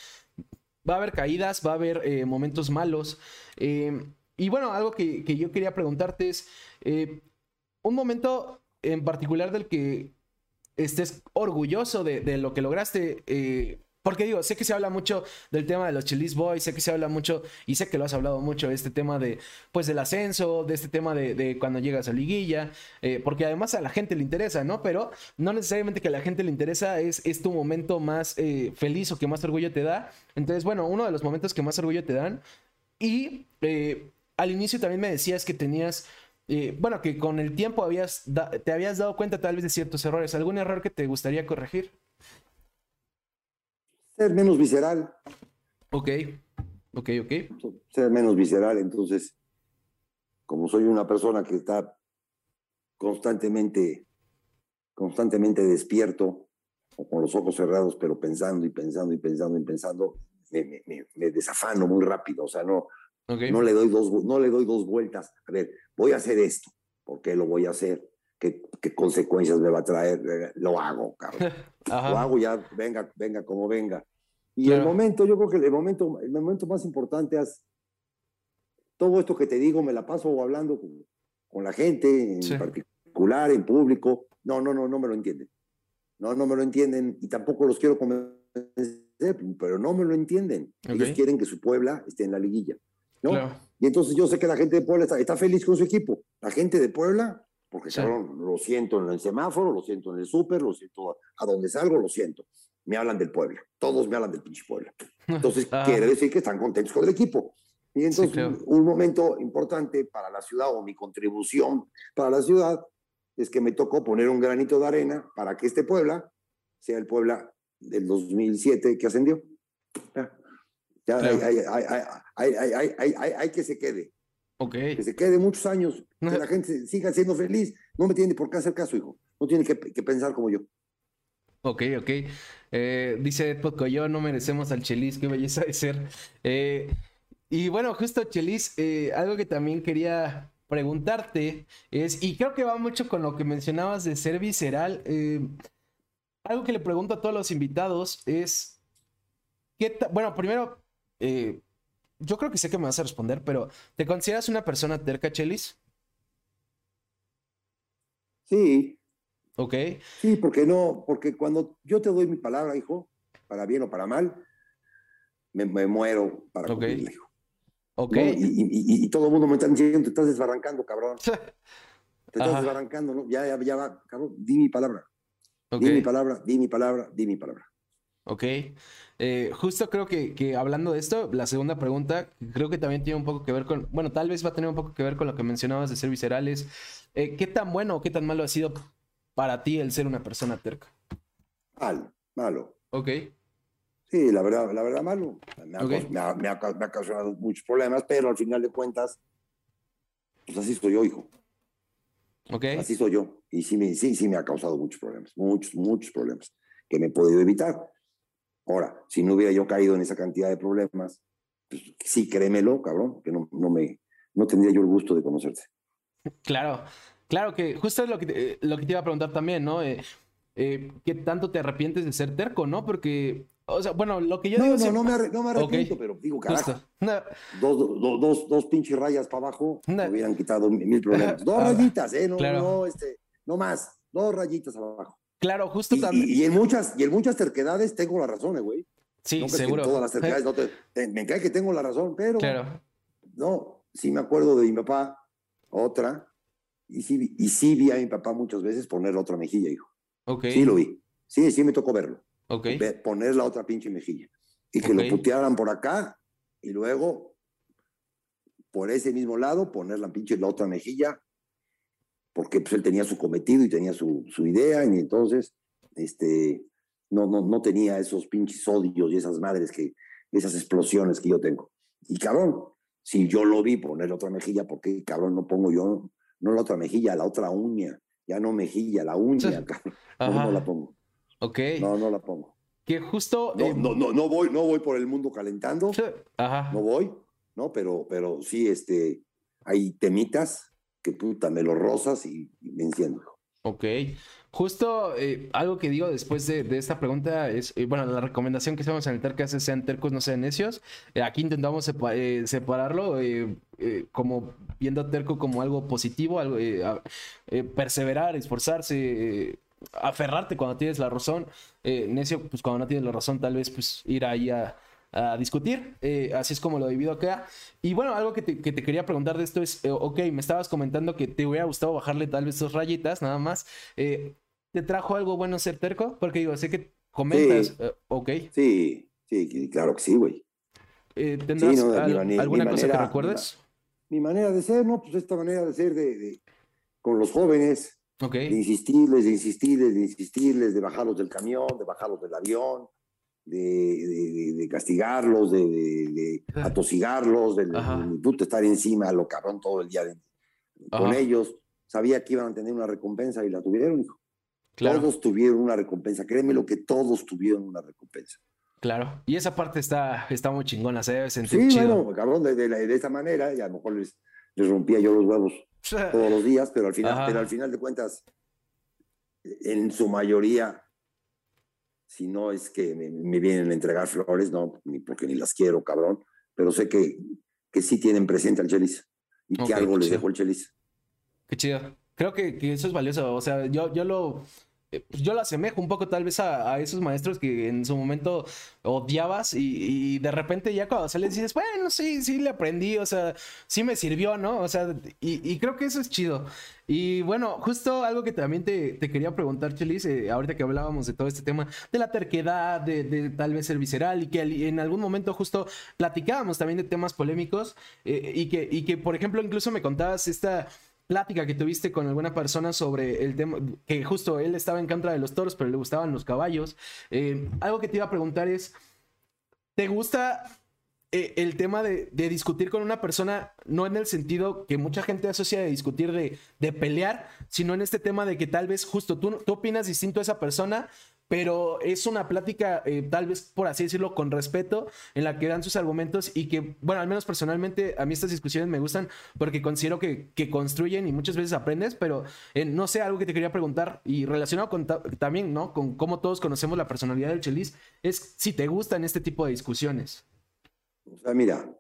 S1: Va a haber caídas, va a haber eh, momentos malos. Eh, y bueno, algo que, que, yo quería preguntarte es, eh, un momento en particular del que estés orgulloso de, de lo que lograste porque digo, sé que se habla mucho del tema de los Chilis Boys, sé que se habla mucho, y sé que lo has hablado mucho, este tema de, pues, del ascenso, de este tema de, de cuando llegas a liguilla, eh, porque además a la gente le interesa, ¿no? Pero no necesariamente que a la gente le interesa es, es tu momento más eh, feliz o que más orgullo te da. Entonces, bueno, uno de los momentos que más orgullo te dan. Y eh, al inicio también me decías que tenías... bueno, que con el tiempo habías te habías dado cuenta tal vez de ciertos errores. ¿Algún error que te gustaría corregir?
S2: Ser menos visceral.
S1: Ok, ok, ok.
S2: Ser menos visceral, entonces, como soy una persona que está constantemente, constantemente despierto, o con los ojos cerrados, pero pensando y pensando y pensando y pensando, me, me, desafano muy rápido, o sea, no, no, le doy dos, no le doy dos vueltas. A ver, voy a hacer esto, ¿por qué lo voy a hacer? ¿Qué, qué consecuencias me va a traer? Lo hago, cabrón. Lo hago ya, venga, venga como venga. Y el momento, yo creo que el momento, el momento más importante es todo esto que te digo, me la paso hablando con, con la gente, en particular, en público. No, no, no, no me lo entienden. No, no me lo entienden y tampoco los quiero convencer, pero no me lo entienden. Ellos quieren que su Puebla esté en la liguilla. ¿no? Y entonces yo sé que la gente de Puebla está, está feliz con su equipo. La gente de Puebla, porque lo siento en el semáforo, lo siento en el súper, lo siento a donde salgo, lo siento me hablan del pueblo. Todos me hablan del pinche pueblo. Entonces, ah. quiere decir que están contentos con el equipo. Y entonces, un momento importante para la ciudad o mi contribución para la ciudad es que me tocó poner un granito de arena para que este Puebla sea el Puebla del 2007 que ascendió. Ya, hay, que se quede.
S1: Okay.
S2: Que se quede muchos años, que la gente siga siendo feliz. No me tiene por qué hacer caso, hijo. No tiene que, que pensar como yo.
S1: Ok, ok. Eh, dice Poco, yo no merecemos al Chelis, qué belleza de ser. Eh, y bueno, justo Chelis, eh, algo que también quería preguntarte es, y creo que va mucho con lo que mencionabas de ser visceral, algo que le pregunto a todos los invitados es, ¿qué bueno, primero, yo creo que sé que me vas a responder, pero ¿te consideras una persona terca, Chelis?
S2: Sí,
S1: Ok.
S2: Sí, porque no, porque cuando yo te doy mi palabra, hijo, para bien o para mal, me, muero para okay. hijo.
S1: Ok.
S2: Y, todo el mundo me está diciendo, te estás desbarrancando, cabrón. te estás desbarrancando, ¿no? Ya, ya, ya va, cabrón, di mi palabra. Di mi palabra, di mi palabra, di mi palabra.
S1: Ok. Eh, justo creo que, que, hablando de esto, la segunda pregunta creo que también tiene un poco que ver con, bueno, tal vez va a tener un poco que ver con lo que mencionabas de ser viscerales. Eh, ¿Qué tan bueno o qué tan malo ha sido para ti el ser una persona terca?
S2: Mal, malo.
S1: Ok.
S2: Sí, la verdad, la verdad, malo. Me ha, me, ha, causado muchos problemas, pero al final de cuentas, pues así soy yo, hijo.
S1: Ok.
S2: Así soy yo. Y sí, me, sí, sí me ha causado muchos problemas, muchos, muchos problemas que me he podido evitar. Ahora, si no hubiera yo caído en esa cantidad de problemas, pues sí, créemelo, cabrón, que no, no, me, no tendría yo el gusto de conocerte.
S1: Claro, Claro que justo es lo que te, eh, lo que te iba a preguntar también, ¿no? Eh, eh, ¿Qué tanto te arrepientes de ser terco, no? Porque, o sea, bueno, lo que yo
S2: no,
S1: digo...
S2: No, no, me, no me arrepiento, pero digo, carajo, dos, dos, dos, dos, pinches rayas para abajo me hubieran quitado mil problemas. Dos ah, rayitas, ¿eh? No, no, este, no más, dos rayitas abajo.
S1: Claro, justo
S2: y,
S1: también.
S2: Y, en muchas, y en muchas terquedades tengo la razón, güey.
S1: Sí, seguro.
S2: En todas las terquedades no te, me cae que tengo la razón, pero...
S1: Claro.
S2: No, sí me acuerdo de mi papá, otra, y sí, y sí vi a mi papá muchas veces poner la otra mejilla, hijo.
S1: Ok.
S2: Sí lo vi. Sí, sí me tocó verlo.
S1: Ok.
S2: poner la otra pinche mejilla. y que lo putearan por acá y luego por ese mismo lado poner la pinche la otra mejilla porque pues él tenía su cometido y tenía su, su idea y entonces este no, no, no tenía esos pinches odios y esas madres que esas explosiones que yo tengo y cabrón si yo lo vi poner otra mejilla ¿por qué cabrón no pongo yo no la otra mejilla la otra uña ya no mejilla la uña cabrón. no, no la pongo
S1: Ok.
S2: no no la pongo
S1: Que justo.
S2: no,
S1: eh,
S2: no, no, no voy, no voy por el mundo calentando,
S1: Ajá.
S2: no voy, ¿no? Pero, pero sí, este, hay temitas que puta, me los rozas y, y me enciendo.
S1: Ok. Justo eh, algo que digo después de, esta pregunta es, eh, bueno, la recomendación que hacemos en el Tercas es sean tercos, no sean necios. Eh, aquí intentamos sepa- separarlo como viendo a terco como algo positivo, perseverar, esforzarse, aferrarte cuando tienes la razón. Necio, pues cuando no tienes la razón, tal vez pues ir ahí a, a discutir. Eh, así es como lo divido acá. Y bueno, algo que te, que te quería preguntar de esto es, eh, ok, me estabas comentando que te hubiera gustado bajarle tal vez dos rayitas, nada más. Eh, ¿Te trajo algo bueno ser terco? Porque digo, sé que comentas,
S2: Sí.
S1: eh, ok.
S2: Sí, sí, que- claro que sí, güey.
S1: ¿Tendrás
S2: no,
S1: al- alguna cosa que
S2: manera-
S1: recuerdes?
S2: Mi manera de ser, ¿no? Pues esta manera de ser de, de- con los jóvenes,
S1: Ok,
S2: de insistirles, de insistirles, de insistirles, de bajarlos del camión, de bajarlos del avión, de, de- de- castigarlos, de, de- atosigarlos, de, puta estar encima, lo cabrón todo el día con
S1: Ajá.
S2: ellos. Sabía que iban a tener una recompensa y la tuvieron, hijo.
S1: claro,
S2: Todos tuvieron una recompensa. Créeme lo que todos tuvieron una recompensa.
S1: claro. Y esa parte está, está muy chingona, se debe sentir
S2: Sí,
S1: chido.
S2: bueno, cabrón, de, de, de esta manera, y a lo mejor les, les rompía yo los huevos todos los días, pero al final,
S1: Ajá.
S2: pero al final de cuentas, en su mayoría, si no es que me, me vienen a entregar flores, no, ni porque ni las quiero, cabrón, pero sé que, que sí tienen presente al Chelis y que algo les
S1: chido.
S2: dejó el Chelis.
S1: Qué chido. Creo que, que eso es valioso. O sea, yo, yo lo. Eh, pues Yo lo asemejo un poco tal vez a, a esos maestros que en su momento odiabas y, de repente ya cuando sales dices, bueno, sí, sí le aprendí, o sea, sí me sirvió, ¿no? O sea, y, creo que eso es chido. Y bueno, justo algo que también te, quería preguntar, Chelis, eh, ahorita que hablábamos de todo este tema, de la terquedad, de, tal vez ser visceral, y que en algún momento justo platicábamos también de temas polémicos, eh, y, que, y que, por ejemplo, incluso me contabas esta plática que tuviste con alguna persona sobre el tema, que justo él estaba en contra de los toros, pero le gustaban los caballos. Eh, algo que te iba a preguntar es, ¿te gusta eh, el tema de, discutir con una persona, no en el sentido que mucha gente asocia de discutir de, pelear, sino en este tema de que tal vez justo tú opinas distinto a esa persona, pero es una plática, eh, tal vez por así decirlo, con respeto, en la que dan sus argumentos y que, bueno, al menos personalmente a mí estas discusiones me gustan porque considero que, que construyen y muchas veces aprendes, pero eh, no sé, algo que te quería preguntar y relacionado con ta- también, ¿no? Con cómo todos conocemos la personalidad del Chelis, es si te gustan este tipo de discusiones.
S2: O sea, mira,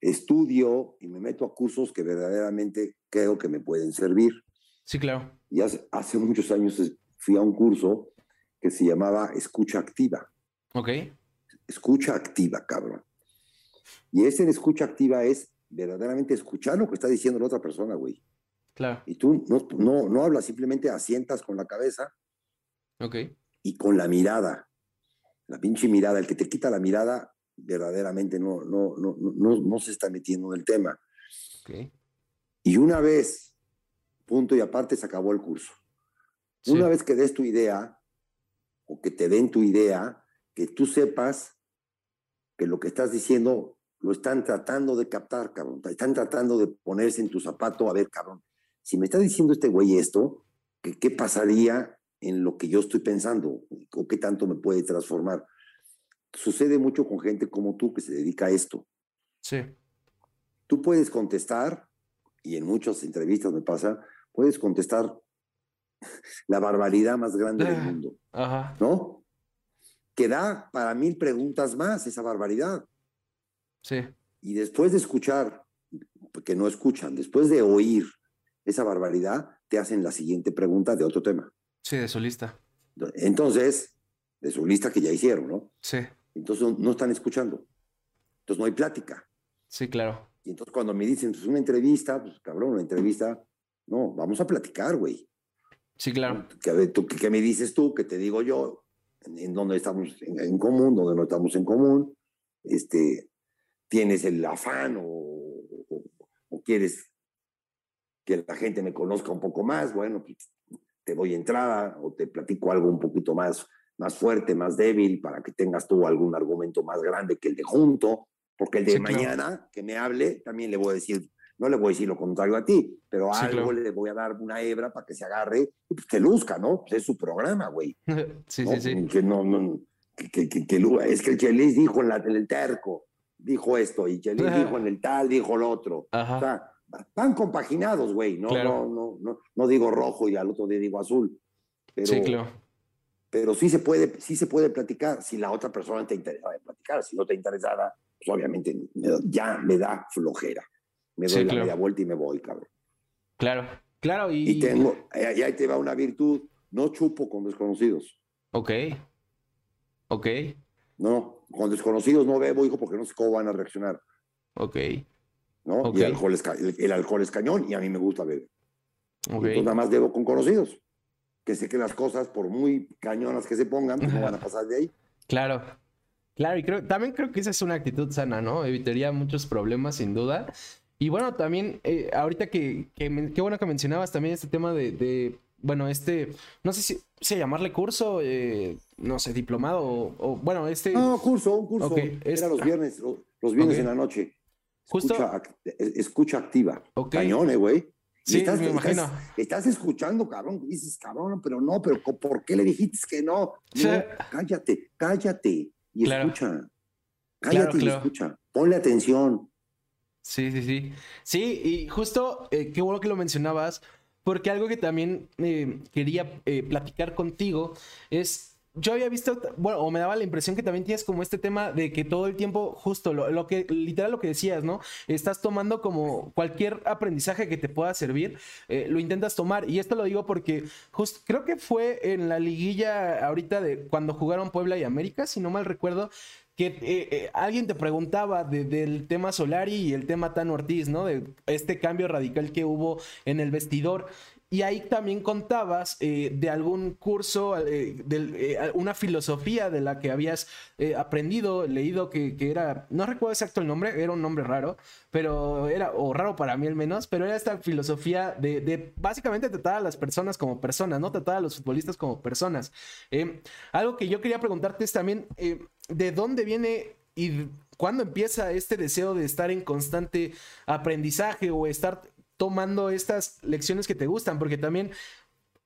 S2: estudio y me meto a cursos que verdaderamente creo que me pueden servir.
S1: Sí, claro.
S2: Y hace, hace muchos años fui a un curso que se llamaba Escucha Activa.
S1: Ok.
S2: Escucha activa, cabrón. Y ese escucha activa es verdaderamente escuchar lo que está diciendo la otra persona, güey.
S1: Claro.
S2: Y tú no, no, no hablas, simplemente asientas con la cabeza
S1: Ok.
S2: y con la mirada. La pinche mirada, el que te quita la mirada, verdaderamente no, no, no, no, no, no se está metiendo en el tema.
S1: Ok.
S2: Y una vez, punto y aparte, se acabó el curso.
S1: Sí.
S2: Una vez que des tu idea, o que te den tu idea, que tú sepas que lo que estás diciendo lo están tratando de captar, cabrón. Están tratando de ponerse en tu zapato. A ver, cabrón, si me está diciendo este güey esto, ¿qué, qué pasaría en lo que yo estoy pensando? ¿O qué tanto me puede transformar? Sucede mucho con gente como tú que se dedica a esto.
S1: Sí.
S2: Tú puedes contestar, y en muchas entrevistas me pasa, puedes contestar la barbaridad más grande del
S1: Ah.
S2: mundo,
S1: Ajá.
S2: ¿no? Que da para mil preguntas más esa barbaridad.
S1: Sí.
S2: Y después de escuchar, que no escuchan, después de oír esa barbaridad, te hacen la siguiente pregunta de otro tema.
S1: Sí, de su lista.
S2: Entonces, de su lista que ya hicieron, ¿no?
S1: Sí.
S2: Entonces no están escuchando. Entonces no hay plática.
S1: Sí, claro.
S2: Y entonces cuando me dicen, pues una entrevista, pues cabrón, una entrevista, no, vamos a platicar, güey.
S1: Sí, claro.
S2: ¿Qué, tú, qué- me dices tú? ¿Qué te digo yo? en donde estamos en, común, donde no estamos en común, este, tienes el afán o, o, quieres que la gente me conozca un poco más, bueno, pues, te doy entrada o te platico algo un poquito más, más fuerte, más débil, para que tengas tú algún argumento más grande que el de junto, porque el de mañana que me hable, también le voy a decir, no le voy a decir lo contrario a ti, pero a algo le voy a dar una hebra para que se agarre y pues que luzca, ¿no? Pues es su programa, güey.
S1: sí, sí, sí.
S2: Que no, no, que, que, que, es que el Chelis dijo en, la, en, el terco, dijo esto, y Chelis dijo en el tal, dijo lo otro.
S1: Ajá.
S2: O sea, van compaginados, güey. No, no, no, no, no digo rojo y al otro día digo azul. Pero,
S1: sí, claro.
S2: Pero sí se puede, sí se puede platicar si la otra persona te interesa platicar. Si no te interesada, pues obviamente ya me da flojera me doy la media vuelta y me voy, cabrón.
S1: Claro, claro. Y,
S2: y tengo, y ahí te va una virtud, no chupo con desconocidos.
S1: Ok, ok.
S2: No, con desconocidos no bebo, hijo, porque no sé cómo van a reaccionar.
S1: Ok.
S2: ¿No? Y el alcohol, es, el, alcohol es cañón y a mí me gusta beber.
S1: Ok.
S2: Entonces nada más bebo con conocidos. Que sé que las cosas, por muy cañonas que se pongan, pues no van a pasar de ahí.
S1: Claro. Claro, y creo, también creo que esa es una actitud sana, ¿no? Evitaría muchos problemas, sin duda. Y bueno, también, eh, ahorita que, que, qué bueno que mencionabas también este tema de, de bueno, este, no sé si, si llamarle curso, eh, no sé, diplomado o, bueno, este...
S2: No, curso, un curso. Era los viernes, los, viernes en la noche.
S1: Justo.
S2: Escucha, activa. Cañón, güey.
S1: Sí, estás, me imagino.
S2: Estás, escuchando, cabrón. Dices, cabrón, pero no, pero ¿por qué le dijiste que no? cállate, cállate y escucha. Cállate y escucha. Ponle atención.
S1: Sí, sí, sí. Sí, y justo, eh, qué bueno que lo mencionabas, porque algo que también eh, quería eh, platicar contigo es yo había visto, bueno, o me daba la impresión que también tienes como este tema de que todo el tiempo, justo lo, que, literal lo que decías, ¿no? Estás tomando como cualquier aprendizaje que te pueda servir, lo intentas tomar. Y esto lo digo porque justo creo que fue en la liguilla ahorita de cuando jugaron Puebla y América, si no mal recuerdo, que eh, eh, alguien te preguntaba del tema Solari y el tema Tan Ortiz, ¿no? De este cambio radical que hubo en el vestidor. Y ahí también contabas eh, de algún curso, de una filosofía de la que habías aprendido, leído, que, era, no recuerdo exacto el nombre, era un nombre raro, pero era, o raro para mí al menos, pero era esta filosofía de, de básicamente tratar a las personas como personas, no tratar a los futbolistas como personas. algo que yo quería preguntarte es también de dónde viene y cuándo empieza este deseo de estar en constante aprendizaje o estar tomando estas lecciones que te gustan, porque también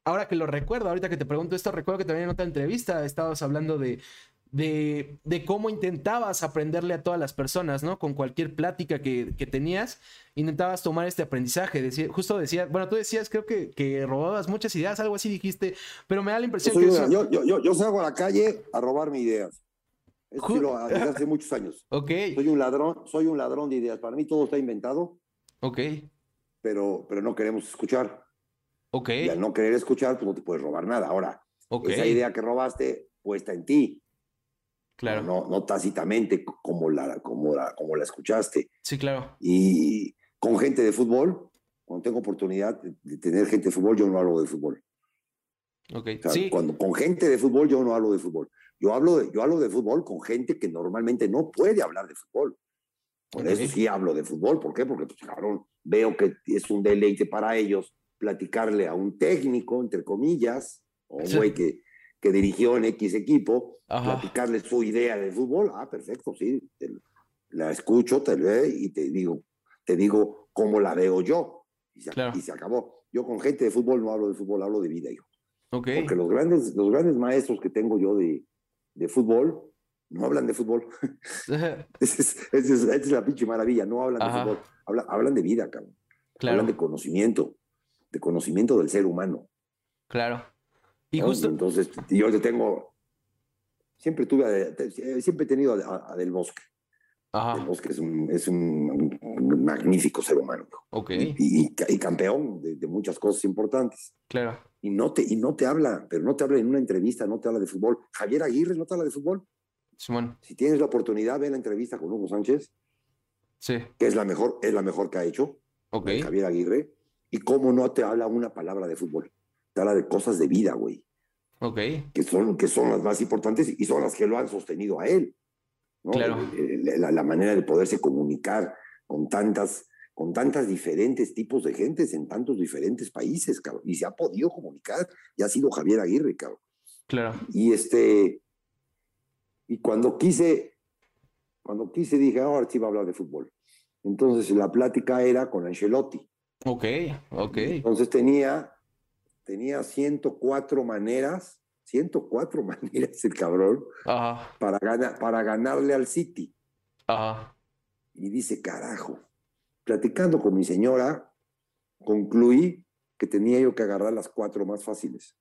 S1: ahora que lo recuerdo, ahorita que te pregunto esto, recuerdo que también en otra entrevista estabas hablando de, de, de, cómo intentabas aprenderle a todas las personas, ¿no? Con cualquier plática que, que tenías, intentabas tomar este aprendizaje. justo decías, bueno, tú decías, creo que, que, robabas muchas ideas, algo así dijiste, pero me da la impresión que...
S2: yo, yo, yo, salgo a la calle a robarme ideas. Eso desde hace muchos años.
S1: Ok.
S2: Soy un ladrón, soy un ladrón de ideas. Para mí todo está inventado.
S1: Ok.
S2: Pero, pero no queremos escuchar.
S1: Ok.
S2: Y al no querer escuchar, pues no te puedes robar nada. Ahora, esa idea que robaste puesta en ti.
S1: Claro.
S2: No, no tácitamente como la, como, la, como la escuchaste.
S1: Sí, claro.
S2: Y con gente de fútbol, cuando tengo oportunidad de tener gente de fútbol, yo no hablo de fútbol.
S1: Ok.
S2: sí. Cuando con gente de fútbol, yo no hablo de fútbol. Yo hablo, de, yo hablo de fútbol con gente que normalmente no puede hablar de fútbol. Por eso sí hablo de fútbol. ¿Por qué? Porque, pues, cabrón, veo que es un deleite para ellos platicarle a un técnico, entre comillas, o un güey que, que dirigió en X equipo, platicarle su idea de fútbol. Ah, perfecto, sí. la escucho, te leo y te digo, te digo cómo la veo yo. Y se, y se acabó. Yo con gente de fútbol no hablo de fútbol, hablo de vida, hijo.
S1: Okay.
S2: Porque los grandes, los grandes maestros que tengo yo de, de fútbol, no hablan de fútbol. esa, es, la pinche maravilla, no hablan de fútbol, hablan, de vida, cabrón. Hablan de conocimiento, de conocimiento del ser humano.
S1: Claro. Y justo...
S2: Entonces, yo te tengo, siempre tuve, siempre he tenido a, Del Bosque. Es un, es un, magnífico ser humano.
S1: Okay.
S2: Y, y, campeón de, de, muchas cosas importantes.
S1: Claro
S2: y no, te, y no te habla, pero no te habla en una entrevista, no te habla de fútbol. Javier Aguirre no te habla de fútbol.
S1: Simón.
S2: Si tienes la oportunidad, ve la entrevista con Hugo Sánchez.
S1: Sí.
S2: Que es la mejor, es la mejor que ha hecho.
S1: Ok.
S2: Javier Aguirre. Y cómo no te habla una palabra de fútbol. Te habla de cosas de vida, güey.
S1: Ok.
S2: Que son, que son las más importantes y son las que lo han sostenido a él.
S1: Claro.
S2: La, la, manera de poderse comunicar con tantas, con tantas diferentes tipos de gentes en tantos diferentes países, cabrón. Y se ha podido comunicar, y ha sido Javier Aguirre, cabrón.
S1: Claro.
S2: Y este, y cuando quise, cuando quise dije, ahora sí va a hablar de fútbol. Entonces la plática era con Ancelotti.
S1: Ok, ok.
S2: Entonces tenía, tenía 104 maneras, 104 maneras el cabrón, Para, ganar, para ganarle al City.
S1: Ajá.
S2: Y dice, carajo, platicando con mi señora, concluí que tenía yo que agarrar las cuatro más fáciles.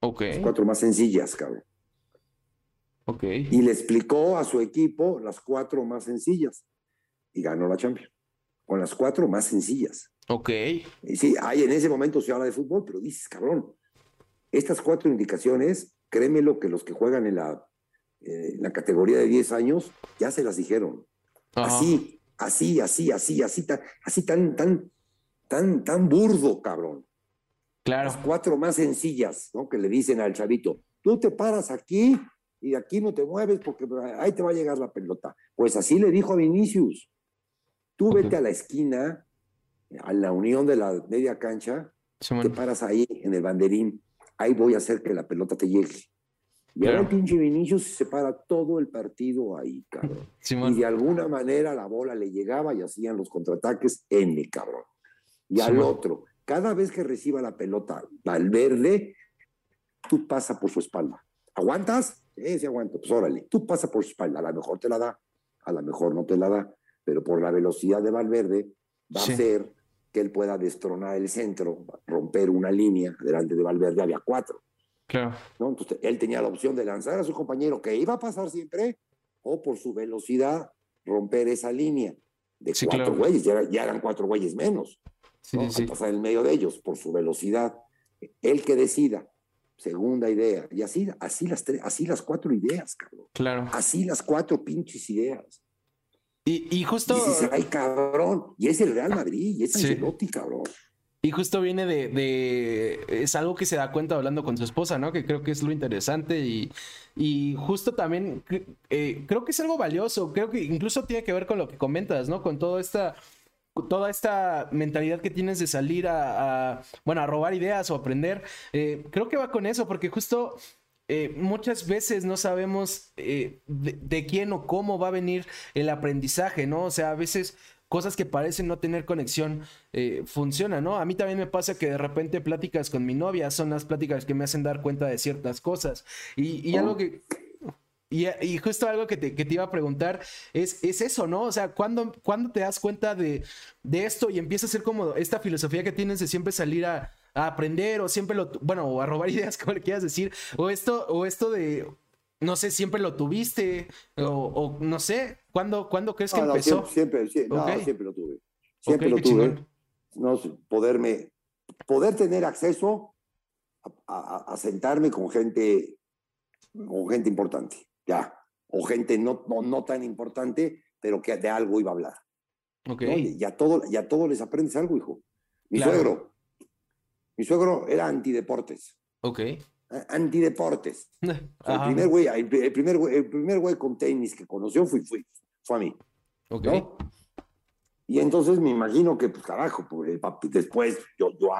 S1: Ok.
S2: Las cuatro más sencillas, cabrón.
S1: Ok.
S2: Y le explicó a su equipo las cuatro más sencillas. Y ganó la Champions. Con las cuatro más sencillas.
S1: Ok.
S2: Y sí, hay en ese momento se habla de fútbol, pero dices, cabrón, estas cuatro indicaciones, créemelo que los que juegan en la, eh, la categoría de 10 años ya se las dijeron. Así, así, así, así, así, tan, así tan, tan, tan, tan burdo, cabrón.
S1: Claro.
S2: Las cuatro más sencillas, ¿no? Que le dicen al chavito, tú te paras aquí y aquí no te mueves porque ahí te va a llegar la pelota. Pues así le dijo a Vinicius, tú vete a la esquina, a la unión de la media cancha, te paras ahí en el banderín, ahí voy a hacer que la pelota te llegue. Y ahora el pinche Vinicius se para todo el partido ahí, cabrón. Y de alguna manera la bola le llegaba y hacían los contraataques N, cabrón. Y al otro, cada vez que reciba la pelota Valverde, tú pasa por su espalda. ¿Aguantas? Sí, sí aguanto. Pues órale, tú pasa por su espalda. A lo mejor te la da, a lo mejor no te la da, pero por la velocidad de Valverde va a hacer que él pueda destronar el centro, romper una línea. Delante de Valverde había cuatro.
S1: Claro.
S2: ¿no? Entonces, él tenía la opción de lanzar a su compañero, que iba a pasar siempre, o por su velocidad romper esa línea de cuatro güeyes. Ya, eran cuatro güeyes menos sí, sí. pasar en medio de ellos por su velocidad. El que decida, segunda idea. Y así, así, las, tres, así las cuatro ideas, cabrón.
S1: Claro.
S2: Así las cuatro pinches ideas.
S1: Y, y justo.
S2: Y ay, cabrón. Y es el Real Madrid, y es Ancelotti, cabrón.
S1: Y justo viene de, de, Es algo que se da cuenta hablando con su esposa, ¿no? Que creo que es lo interesante y, y justo también eh, creo que es algo valioso. Creo que incluso tiene que ver con lo que comentas, ¿no? Con toda esta toda esta mentalidad que tienes de salir a, bueno, a robar ideas o aprender, eh, creo que va con eso, porque justo eh, muchas veces no sabemos eh, de, quién o cómo va a venir el aprendizaje, ¿no? O sea, a veces cosas que parecen no tener conexión funcionan, ¿no? A mí también me pasa que de repente pláticas con mi novia son las pláticas que me hacen dar cuenta de ciertas cosas. Y, algo que, y, justo algo que te, iba a preguntar es, es eso, ¿no? O sea, ¿cuándo, te das cuenta de, esto y empieza a ser como esta filosofía que tienes de siempre salir a, aprender o siempre lo, bueno, o a robar ideas, como le quieras decir, o esto, o esto de, no sé, siempre lo tuviste, o, no sé, ¿cuándo, ¿cuándo crees que empezó?
S2: siempre, siempre, siempre lo tuve. Siempre lo tuve. No, poderme, poder tener acceso a, a, sentarme con gente, con gente importante ya, o gente no, no, tan importante, pero que de algo iba a hablar.
S1: Okay.
S2: Ya, todo, ya todo les aprendes algo, hijo. Mi suegro, mi suegro era antideportes.
S1: Ok.
S2: Antideportes. el primer güey, el, primer el primer güey con tenis que conoció fue, fue, fue a mí.
S1: Ok.
S2: Y entonces me imagino que, pues carajo, pues, después yo, yo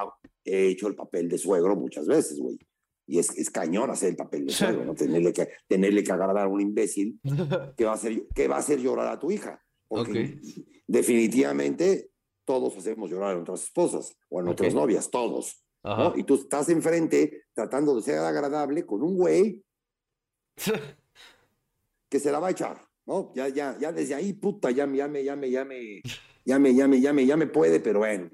S2: he hecho el papel de suegro muchas veces, güey y es, es, cañón hacer el papel de suegro, ¿no? Tenerle que, tenerle que agradar a un imbécil que va a hacer, que va a hacer llorar a tu hija. Porque definitivamente todos hacemos llorar a nuestras esposas o a nuestras novias, todos. Y tú estás enfrente tratando de ser agradable con un güey que se la va a echar, ¿no? Ya, ya, ya desde ahí, puta, ya, ya me, ya me, ya me, ya me, ya me, ya me, ya me puede, pero bueno,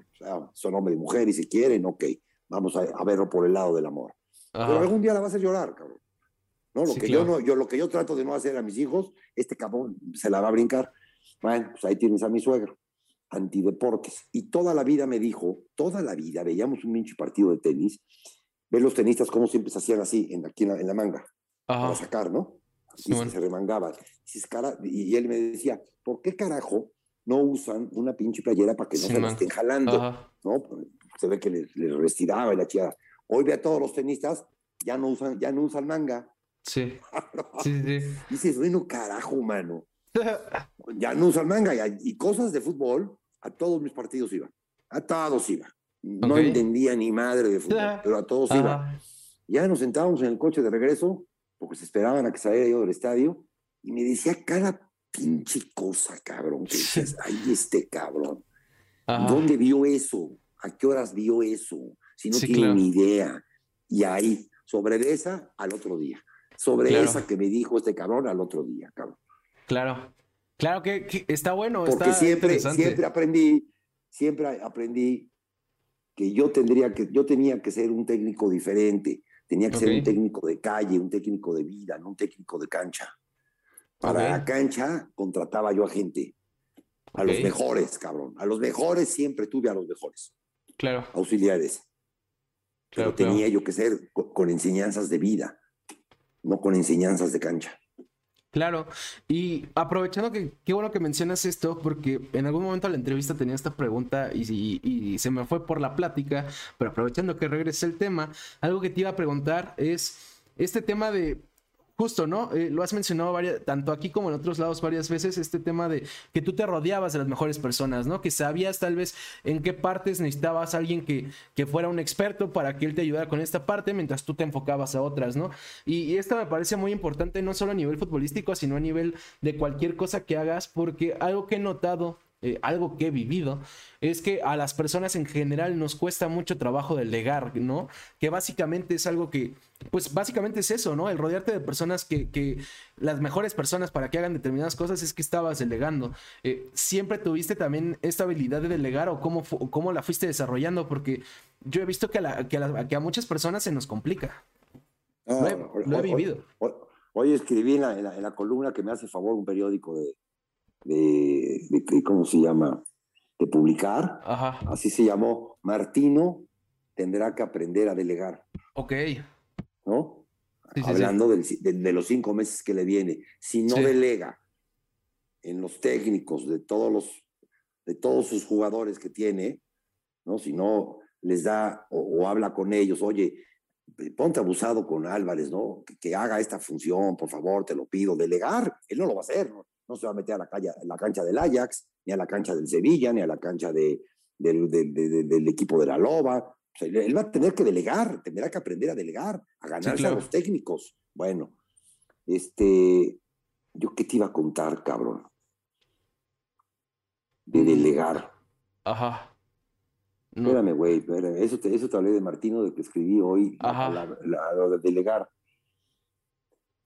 S2: son hombre y mujer y si quieren, ok, vamos a, a verlo por el lado del amor. Pero algún día la vas a llorar, cabrón. ¿No? Lo, que yo no, yo, lo que yo trato de no hacer a mis hijos, este cabrón se la va a brincar. Bueno, pues ahí tienes a mi suegro, antideportes. Y toda la vida me dijo, toda la vida, veíamos un pinche partido de tenis, ver los tenistas cómo siempre se hacían así, en, aquí en la, manga, para sacar, ¿no? Y se remangaban. Y, él me decía, ¿por qué carajo no usan una pinche playera para que no se la estén jalando? ¿No? Se ve que les, les restiraba y la chiada. Hoy ve a todos los tenistas ya no usan, ya no usan manga.
S1: Sí. sí, sí.
S2: Dices, bueno, carajo, mano. ya no usan manga y, cosas de fútbol, a todos mis partidos iba. A todos iba. No entendía ni madre de fútbol, pero a todos iba. Ya nos sentábamos en el coche de regreso, porque se esperaban a que saliera yo del estadio, y me decía cada pinche cosa, cabrón, que dices, ahí este cabrón. ¿Dónde vio eso? ¿A qué horas vio eso? Si no tiene ni idea. Y ahí, sobre esa, al otro día. Sobre esa que me dijo este cabrón, al otro día, cabrón.
S1: Claro. Claro que, está bueno.
S2: Porque siempre, siempre aprendí, siempre aprendí que yo tendría que, yo tenía que ser un técnico diferente. Tenía que ser un técnico de calle, un técnico de vida, no un técnico de cancha. Para la cancha contrataba yo a gente. A los mejores, cabrón. A los mejores siempre tuve a los mejores.
S1: Claro.
S2: Auxiliares. Pero tenía yo que ser con, enseñanzas de vida, no con enseñanzas de cancha.
S1: Claro, y aprovechando que qué bueno que mencionas esto, porque en algún momento de la entrevista tenía esta pregunta y, se me fue por la plática, pero aprovechando que regrese el tema, algo que te iba a preguntar es este tema de justo, ¿no? Eh, lo has mencionado varias, tanto aquí como en otros lados varias veces, este tema de que tú te rodeabas de las mejores personas, ¿no? Que sabías tal vez en qué partes necesitabas a alguien que, que fuera un experto para que él te ayudara con esta parte mientras tú te enfocabas a otras, ¿no? Y, y esto me parece muy importante no solo a nivel futbolístico, sino a nivel de cualquier cosa que hagas, porque algo que he notado eh, algo que he vivido, es que a las personas en general nos cuesta mucho trabajo delegar, ¿no? Que básicamente es algo que, pues básicamente es eso, ¿no? El rodearte de personas que, que las mejores personas para que hagan determinadas cosas es que estabas delegando. Eh, ¿Siempre tuviste también esta habilidad de delegar o cómo, cómo la fuiste desarrollando? Porque yo he visto que a, que a, muchas personas se nos complica. lo, he, vivido.
S2: Hoy, escribí en la columna que me hace favor un periódico de de, ¿cómo se llama? De publicar. Así se llamó. Martino tendrá que aprender a delegar.
S1: Ok.
S2: ¿No? Hablando De, los cinco meses que le viene. Si no delega en los técnicos de todos los de todos sus jugadores que tiene, ¿no? Si no les da o, habla con ellos, oye, ponte abusado con Álvarez, ¿no? Que, que, haga esta función, por favor, te lo pido, delegar, él no lo va a hacer, ¿no? No se va a meter a la, calle, la cancha del Ajax, ni a la cancha del Sevilla, ni a la cancha de, del, equipo de la Loba. él va a tener que delegar, tendrá que aprender a delegar, a ganarse a los técnicos. Bueno, este, yo qué te iba a contar, cabrón. De delegar.
S1: Ajá.
S2: Espérame, güey, Eso te, eso te hablé de Martino, de que escribí hoy, Ajá. lo de delegar.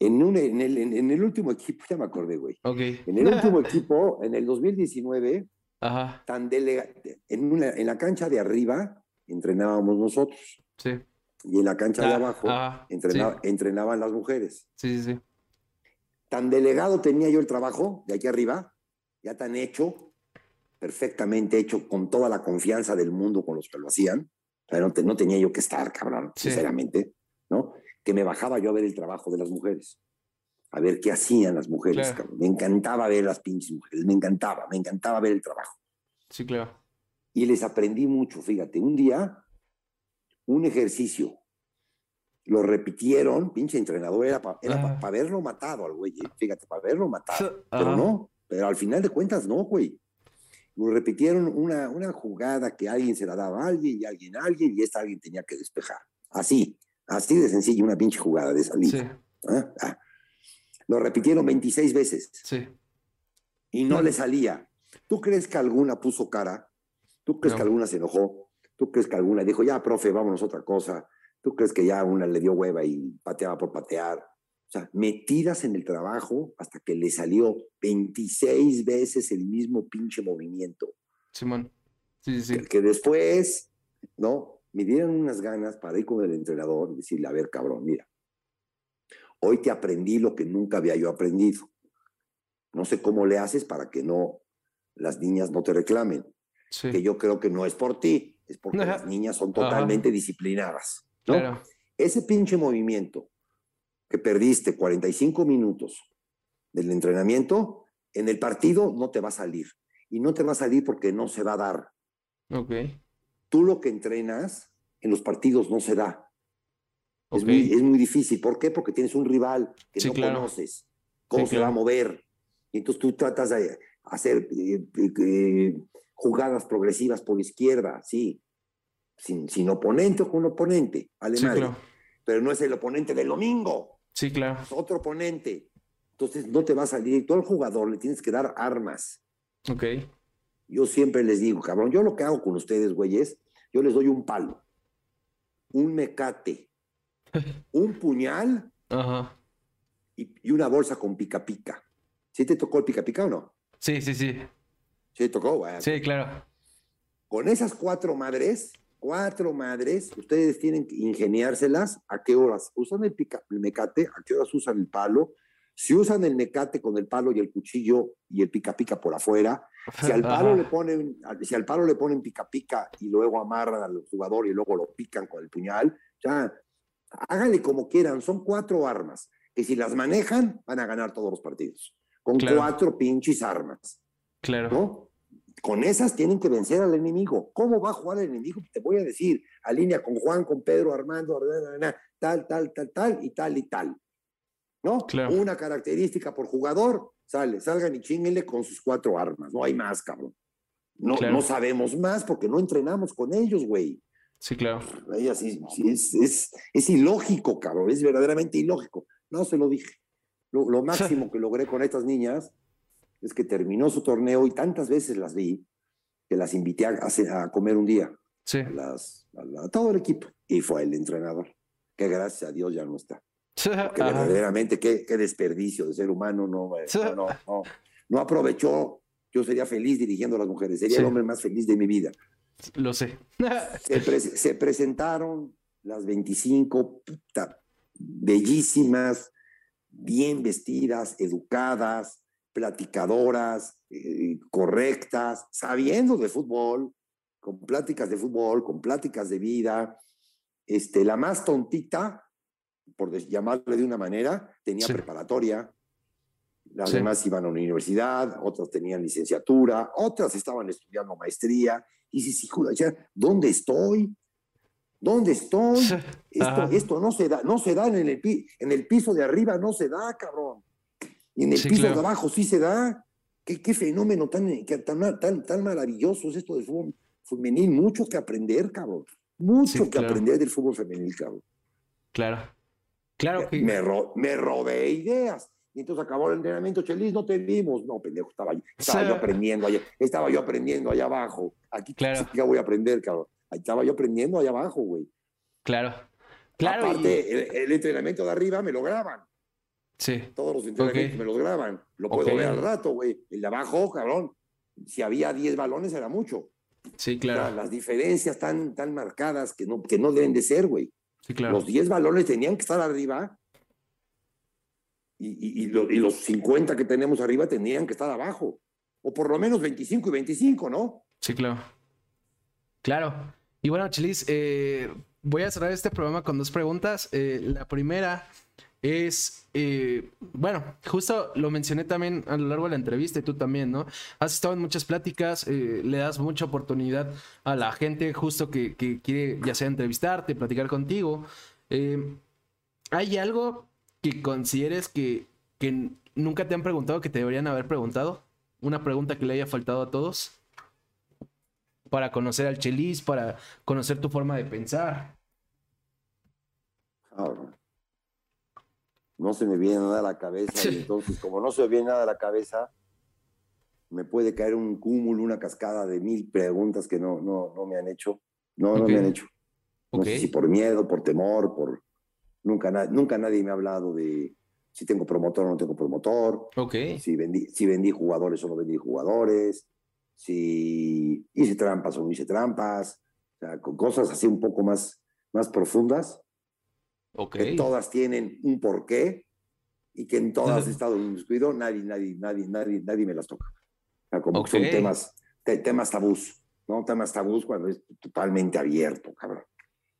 S2: En, un, en, el, en, el, último equipo, ya me acordé, güey. En el último equipo, en el 2019, Tan delega, en, una, en la cancha de arriba entrenábamos nosotros.
S1: Sí.
S2: Y en la cancha de ah, abajo entrenaban las mujeres.
S1: Sí, sí, sí.
S2: Tan delegado tenía yo el trabajo de aquí arriba, ya tan hecho, perfectamente hecho, con toda la confianza del mundo con los que lo hacían. Pero no, tenía yo que estar, cabrón, sinceramente, ¿no? Que me bajaba yo a ver el trabajo de las mujeres, a ver qué hacían las mujeres. Me encantaba ver las pinches mujeres, me encantaba, me encantaba ver el trabajo.
S1: Sí, claro.
S2: Y les aprendí mucho, fíjate, un día, un ejercicio, lo repitieron, pinche entrenador, era para ah. haberlo matado al güey, eh, fíjate, para haberlo matado, pero no, pero al final de cuentas no, güey. Lo repitieron una, una jugada que alguien se la daba a alguien y alguien a alguien y esta alguien tenía que despejar. Así. Así de sencillo, una pinche jugada de salida. ¿Ah? Ah. Lo repitieron 26 veces.
S1: Sí.
S2: Y no, le salía. ¿Tú crees que alguna puso cara? ¿Tú crees que alguna se enojó? ¿Tú crees que alguna dijo, ya, profe, vámonos a otra cosa? ¿Tú crees que ya una le dio hueva y pateaba por patear? O sea, metidas en el trabajo hasta que le salió 26 veces el mismo pinche movimiento.
S1: Simón. Sí, sí,
S2: sí. que después, ¿no? Me dieron unas ganas para ir con el entrenador y decirle, a ver, cabrón, mira, hoy te aprendí lo que nunca había yo aprendido. No sé cómo le haces para que no las niñas no te reclamen. Que yo creo que no es por ti, es porque las niñas son totalmente disciplinadas. Ese pinche movimiento que perdiste 45 minutos del entrenamiento, en el partido no te va a salir. Y no te va a salir porque no se va a dar.
S1: Ok
S2: tú lo que entrenas en los partidos no se da. Es, muy, es, muy, difícil. ¿Por qué? Porque tienes un rival que no conoces. ¿Cómo se va a mover? Y entonces tú tratas de hacer eh, eh, jugadas progresivas por izquierda, sí. Sin, sin oponente o con oponente, vale Pero no es el oponente del domingo.
S1: Sí, claro.
S2: Es otro oponente. Entonces no te va a salir. Todo el jugador le tienes que dar armas.
S1: Ok.
S2: Yo siempre les digo, cabrón, yo lo que hago con ustedes, güeyes, yo les doy un palo, un mecate, un puñal Y, una bolsa con pica pica. ¿Sí te tocó el pica pica o no?
S1: Sí, sí, sí.
S2: Sí, tocó, güey.
S1: Sí, claro.
S2: Con esas cuatro madres, cuatro madres, ustedes tienen que ingeniárselas a qué horas usan el, pica, el mecate, a qué horas usan el palo, si usan el mecate con el palo y el cuchillo y el pica pica por afuera, si al palo le ponen, si al palo le ponen pica pica y luego amarran al jugador y luego lo pican con el puñal, ya háganle como quieran, son cuatro armas que si las manejan van a ganar todos los partidos, con cuatro pinches armas.
S1: Claro.
S2: ¿no? Con esas tienen que vencer al enemigo. ¿Cómo va a jugar el enemigo? Te voy a decir, alinea con Juan, con Pedro, Armando, tal, tal, tal, tal y tal y tal. ¿no? Una característica por jugador, sale, salgan y chinguenle con sus cuatro armas, no hay más, cabrón. No, no sabemos más porque no entrenamos con ellos, güey.
S1: Sí, claro.
S2: sí, es, es, es, ilógico, cabrón, es verdaderamente ilógico. No se lo dije. Lo, lo máximo que logré con estas niñas es que terminó su torneo y tantas veces las vi que las invité a, a comer un día.
S1: Sí.
S2: las, a todo el equipo. Y fue el entrenador, que gracias a Dios ya no está. Que verdaderamente, qué, qué, desperdicio de ser humano, no, no, no, no, aprovechó. Yo sería feliz dirigiendo a las mujeres, sería el hombre más feliz de mi vida.
S1: Lo sé.
S2: se, presentaron las 25 bellísimas, bien vestidas, educadas, platicadoras, eh, correctas, sabiendo de fútbol, con pláticas de fútbol, con pláticas de vida. Este, la más tontita por llamarle de una manera, tenía preparatoria, las demás iban a una universidad, otras tenían licenciatura, otras estaban estudiando maestría. Y dices, hijo de ¿dónde estoy? ¿Dónde estoy? Esto, esto, no se da, no se da en el, en el piso de arriba, no se da, cabrón. Y en el piso de abajo sí se da. Qué, qué fenómeno tan, tan, tan, tan, maravilloso es esto del fútbol femenil. Mucho que aprender, cabrón. Mucho que aprender del fútbol femenil, cabrón.
S1: Claro. Claro que...
S2: Me, me robé ideas. Y entonces acabó el entrenamiento, Chelis, no te vimos. No, pendejo, estaba, estaba yo aprendiendo allá, estaba yo aprendiendo allá abajo. Aquí claro. ya voy a aprender, cabrón. Estaba yo aprendiendo allá abajo, güey.
S1: Claro. Claro.
S2: Aparte, el, entrenamiento de arriba me lo graban.
S1: Sí.
S2: Todos los entrenamientos me los graban. Lo puedo ver al rato, güey. El de abajo, cabrón. Si había 10 balones era mucho.
S1: Sí, claro.
S2: las diferencias tan, tan marcadas que no, que no deben de ser, güey. Los 10 balones tenían que estar arriba y, los 50 que tenemos arriba tenían que estar abajo. O por lo menos 25 y 25, ¿no?
S1: Sí, claro. Claro. Y bueno, Chilis, eh, voy a cerrar este programa con dos preguntas. Eh, la primera es, eh, bueno, justo lo mencioné también a lo largo de la entrevista y tú también, ¿no? Has estado en muchas pláticas, eh, le das mucha oportunidad a la gente justo que, quiere ya sea entrevistarte, platicar contigo. Eh, ¿Hay algo que consideres que, que nunca te han preguntado que te deberían haber preguntado? ¿Una pregunta que le haya faltado a todos? Para conocer al Chelis, para conocer tu forma de pensar.
S2: No se me viene nada a la cabeza. Y entonces, como no se me viene nada a la cabeza, me puede caer un cúmulo, una cascada de mil preguntas que no, no, no me han hecho. No, no me han hecho. No sé si por miedo, por temor, por... Nunca, nunca nadie me ha hablado de si tengo promotor o no tengo promotor.
S1: Okay.
S2: Si, vendí, si vendí jugadores o no vendí jugadores. Si hice trampas o no hice trampas. O sea, con cosas así un poco más, más profundas que todas tienen un porqué y que en todas he estado inscrito, nadie, nadie, nadie, nadie, nadie me las toca. como son temas, temas tabús, ¿no? Temas tabús cuando es totalmente abierto, cabrón.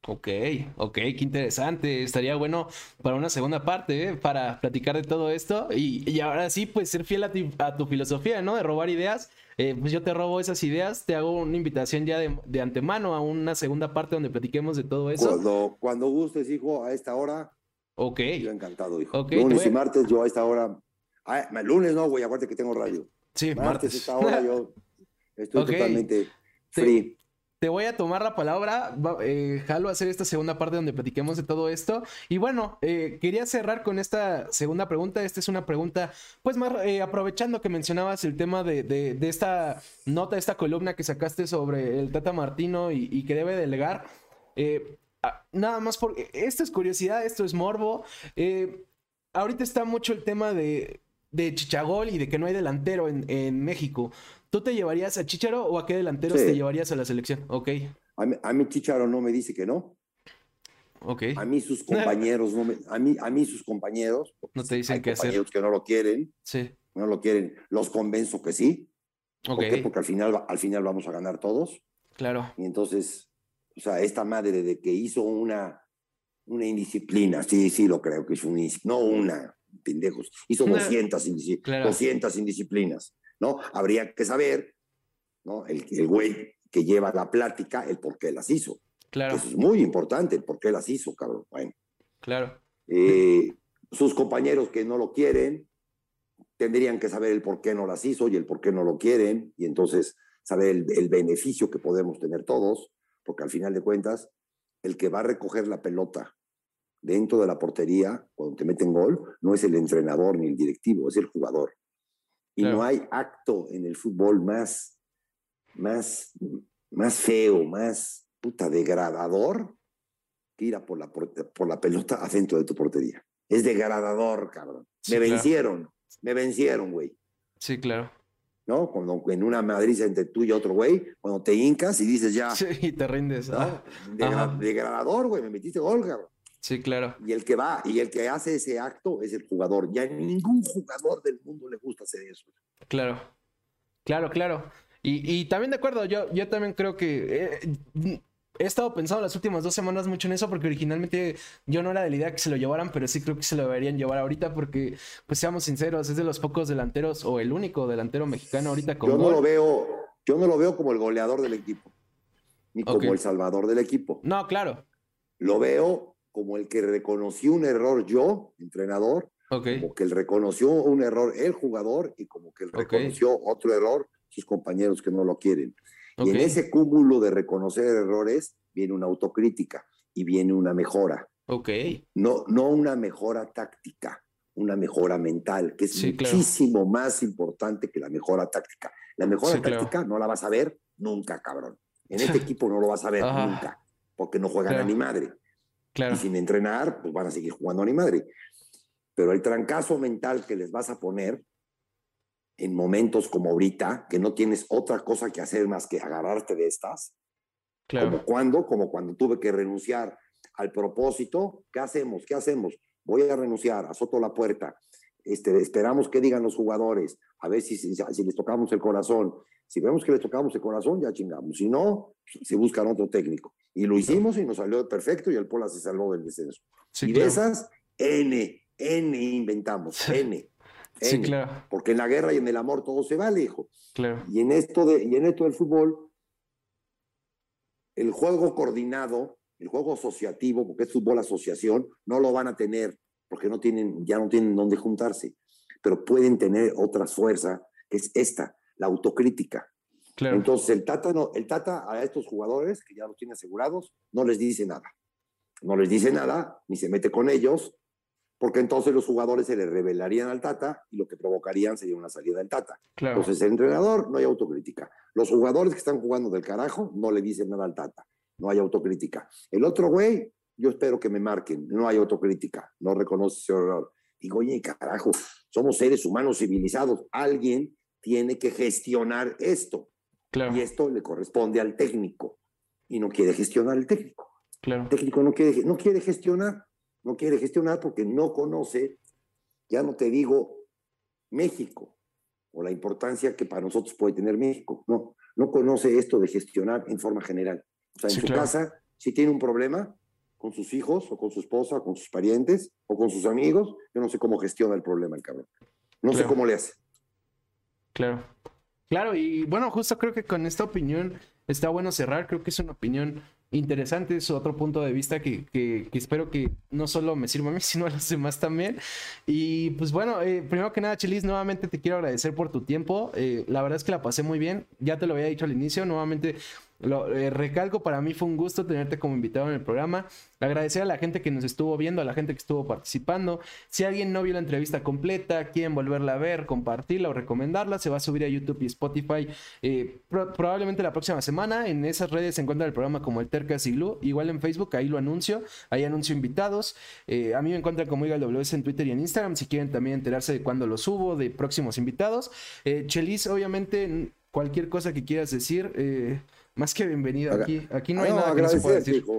S1: Ok, ok, qué interesante. Estaría bueno para una segunda parte, ¿eh? para platicar de todo esto. Y, ahora sí, pues ser fiel a, tu filosofía, ¿no? De robar ideas. Eh, pues yo te robo esas ideas, te hago una invitación ya de, antemano a una segunda parte donde platiquemos de todo eso.
S2: Cuando, cuando gustes, hijo, a esta hora.
S1: Ok.
S2: Yo encantado, hijo. lunes y martes, yo a esta hora. Ah, lunes no, güey, acuérdate que tengo radio.
S1: Sí, martes.
S2: a esta hora yo estoy totalmente free.
S1: Te voy a tomar la palabra, eh, jalo a hacer esta segunda parte donde platiquemos de todo esto. Y bueno, eh, quería cerrar con esta segunda pregunta. Esta es una pregunta, pues más eh, aprovechando que mencionabas el tema de, esta nota, esta columna que sacaste sobre el Tata Martino y, que debe delegar. nada más porque esto es curiosidad, esto es morbo. ahorita está mucho el tema de, Chichagol y de que no hay delantero en, en México. ¿Tú te llevarías a Chicharo o a qué delanteros te llevarías a la selección? Ok.
S2: A mí, Chicharo no me dice que no.
S1: Ok.
S2: A mí sus compañeros, no me, a, mí, a mí sus compañeros,
S1: no te dicen qué
S2: hacer. que no lo quieren.
S1: Sí.
S2: No lo quieren. Los convenzo que sí. ¿Por qué? Porque al final, al final vamos a ganar todos.
S1: Claro.
S2: Y entonces, o sea, esta madre de que hizo una, una indisciplina, sí, sí lo creo que es un no una, pendejos, hizo 200, 200 indisciplinas. ¿No? Habría que saber, ¿no? El, el güey que lleva la plática, el por qué las hizo.
S1: Claro.
S2: Eso es muy importante, el por qué las hizo, cabrón. Bueno.
S1: Claro.
S2: Eh, sus compañeros que no lo quieren, tendrían que saber el por qué no las hizo y el por qué no lo quieren, y entonces saber el, el beneficio que podemos tener todos, porque al final de cuentas, el que va a recoger la pelota dentro de la portería, cuando te meten gol, no es el entrenador ni el directivo, es el jugador. Y no hay acto en el fútbol más, más, más feo, más puta degradador que ir a por la, por la pelota adentro de tu portería. Es degradador, cabrón. me vencieron, me vencieron, güey.
S1: Sí, claro.
S2: ¿No? Cuando en una Madrid entre tú y otro güey, cuando te hincas y dices ya.
S1: Sí, y te rindes.
S2: ¿no? degradador, güey, me metiste gol, cabrón.
S1: Sí, claro.
S2: Y el que va y el que hace ese acto es el jugador. Ya ningún jugador del mundo le gusta hacer eso.
S1: Claro, claro, claro. Y, también de acuerdo, yo, yo también creo que eh, he estado pensando las últimas dos semanas mucho en eso porque originalmente yo no era de la idea que se lo llevaran, pero sí creo que se lo deberían llevar ahorita porque, pues seamos sinceros, es de los pocos delanteros o el único delantero mexicano ahorita
S2: con Yo no lo veo, yo no lo veo como el goleador del equipo, ni como el salvador del equipo.
S1: No, claro.
S2: Lo veo como el que reconoció un error yo, entrenador, como que él reconoció un error el jugador y como que él reconoció otro error sus compañeros que no lo quieren. Y en ese cúmulo de reconocer errores viene una autocrítica y viene una mejora.
S1: Ok.
S2: No, no una mejora táctica, una mejora mental, que es muchísimo más importante que la mejora táctica. La mejora táctica no la vas a ver nunca, cabrón. En este equipo no lo vas a ver nunca, porque no juegan a ni madre. Y sin entrenar, pues van a seguir jugando a ni madre. Pero el trancazo mental que les vas a poner en momentos como ahorita, que no tienes otra cosa que hacer más que agarrarte de estas, claro. como cuando, como cuando tuve que renunciar al propósito, ¿qué hacemos? ¿Qué hacemos? Voy a renunciar, azoto la puerta, este, esperamos que digan los jugadores, a ver si, si, si, les tocamos el corazón. Si vemos que les tocamos el corazón, ya chingamos. Si no, se buscan otro técnico. Y lo hicimos y nos salió perfecto y el Pola se salvó del descenso. y de esas, N, N inventamos, N.
S1: Sí, claro.
S2: Porque en la guerra y en el amor todo se vale, hijo.
S1: Claro.
S2: Y en esto, de, y en esto del fútbol, el juego coordinado, el juego asociativo, porque es fútbol asociación, no lo van a tener porque no tienen, ya no tienen dónde juntarse, pero pueden tener otra fuerza, que es esta, la autocrítica.
S1: Claro.
S2: Entonces el Tata, no, el Tata a estos jugadores, que ya los tiene asegurados, no les dice nada. No les dice nada, ni se mete con ellos, porque entonces los jugadores se le revelarían al Tata y lo que provocarían sería una salida del Tata.
S1: Claro.
S2: Entonces el entrenador no hay autocrítica. Los jugadores que están jugando del carajo no le dicen nada al Tata. No hay autocrítica. El otro güey yo espero que me marquen, no hay autocrítica, no reconoce ese error. Digo, oye, carajo, somos seres humanos civilizados, alguien tiene que gestionar esto.
S1: Claro.
S2: Y esto le corresponde al técnico. Y no quiere gestionar el técnico.
S1: Claro.
S2: El técnico no quiere, no quiere gestionar, no quiere gestionar porque no conoce, ya no te digo México, o la importancia que para nosotros puede tener México. No, no conoce esto de gestionar en forma general. O sea, en su casa si tiene un problema con sus hijos o con su esposa, o con sus parientes o con sus amigos, yo no sé cómo gestiona el problema el cabrón. No sé cómo le hace.
S1: Claro. Claro, y bueno, justo creo que con esta opinión está bueno cerrar. Creo que es una opinión interesante, es otro punto de vista que, que, espero que no solo me sirva a mí, sino a los demás también. Y pues bueno, eh, primero que nada, Chilis, nuevamente te quiero agradecer por tu tiempo. Eh, la verdad es que la pasé muy bien, ya te lo había dicho al inicio, nuevamente eh, recalco, para mí fue un gusto tenerte como invitado en el programa. Agradecer a la gente que nos estuvo viendo, a la gente que estuvo participando. Si alguien no vio la entrevista completa, quieren volverla a ver, compartirla o recomendarla, se va a subir a YouTube y Spotify eh, probablemente la próxima semana. En esas redes se encuentra el programa como el Tercas y Blue. Igual en Facebook, ahí lo anuncio. Ahí anuncio invitados. Eh, a mí me encuentran como WS en Twitter y en Instagram. Si quieren también enterarse de cuándo lo subo, de próximos invitados. Chelis, obviamente, cualquier cosa que quieras decir. Más que bienvenido aquí. Aquí no hay nada que no se pueda decir.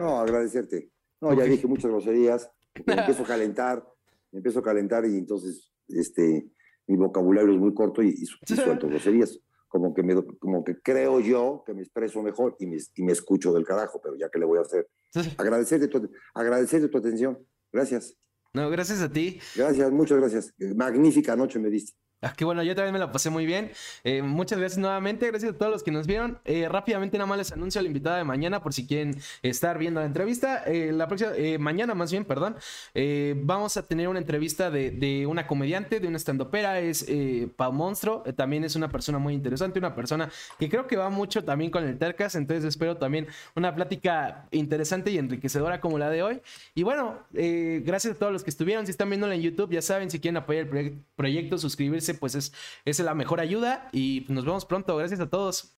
S2: No, agradecerte. No, ya dije muchas groserías. Me empiezo a calentar, me empiezo a calentar y entonces este, mi vocabulario es muy corto y, y, suelto groserías. Como que, me, como que creo yo que me expreso mejor y me, y me escucho del carajo, pero ya que le voy a hacer. Agradecerte tu, agradecerte tu atención. Gracias.
S1: No, gracias a ti.
S2: Gracias, muchas gracias. Magnífica noche me diste.
S1: Ah, qué bueno, yo también me la pasé muy bien. Eh, muchas gracias nuevamente, gracias a todos los que nos vieron. Eh, rápidamente nada más les anuncio a la invitada de mañana por si quieren estar viendo la entrevista. Eh, la próxima, mañana más bien, perdón, vamos a tener una entrevista de, una comediante, de una estandopera, es Pau Monstro, también es una persona muy interesante, una persona que creo que va mucho también con el Tercas, entonces espero también una plática interesante y enriquecedora como la de hoy. Y bueno, gracias a todos los que estuvieron, si están viéndola en YouTube, ya saben, si quieren apoyar el proyecto, suscribirse pues es, es la mejor ayuda y nos vemos pronto. Gracias a todos.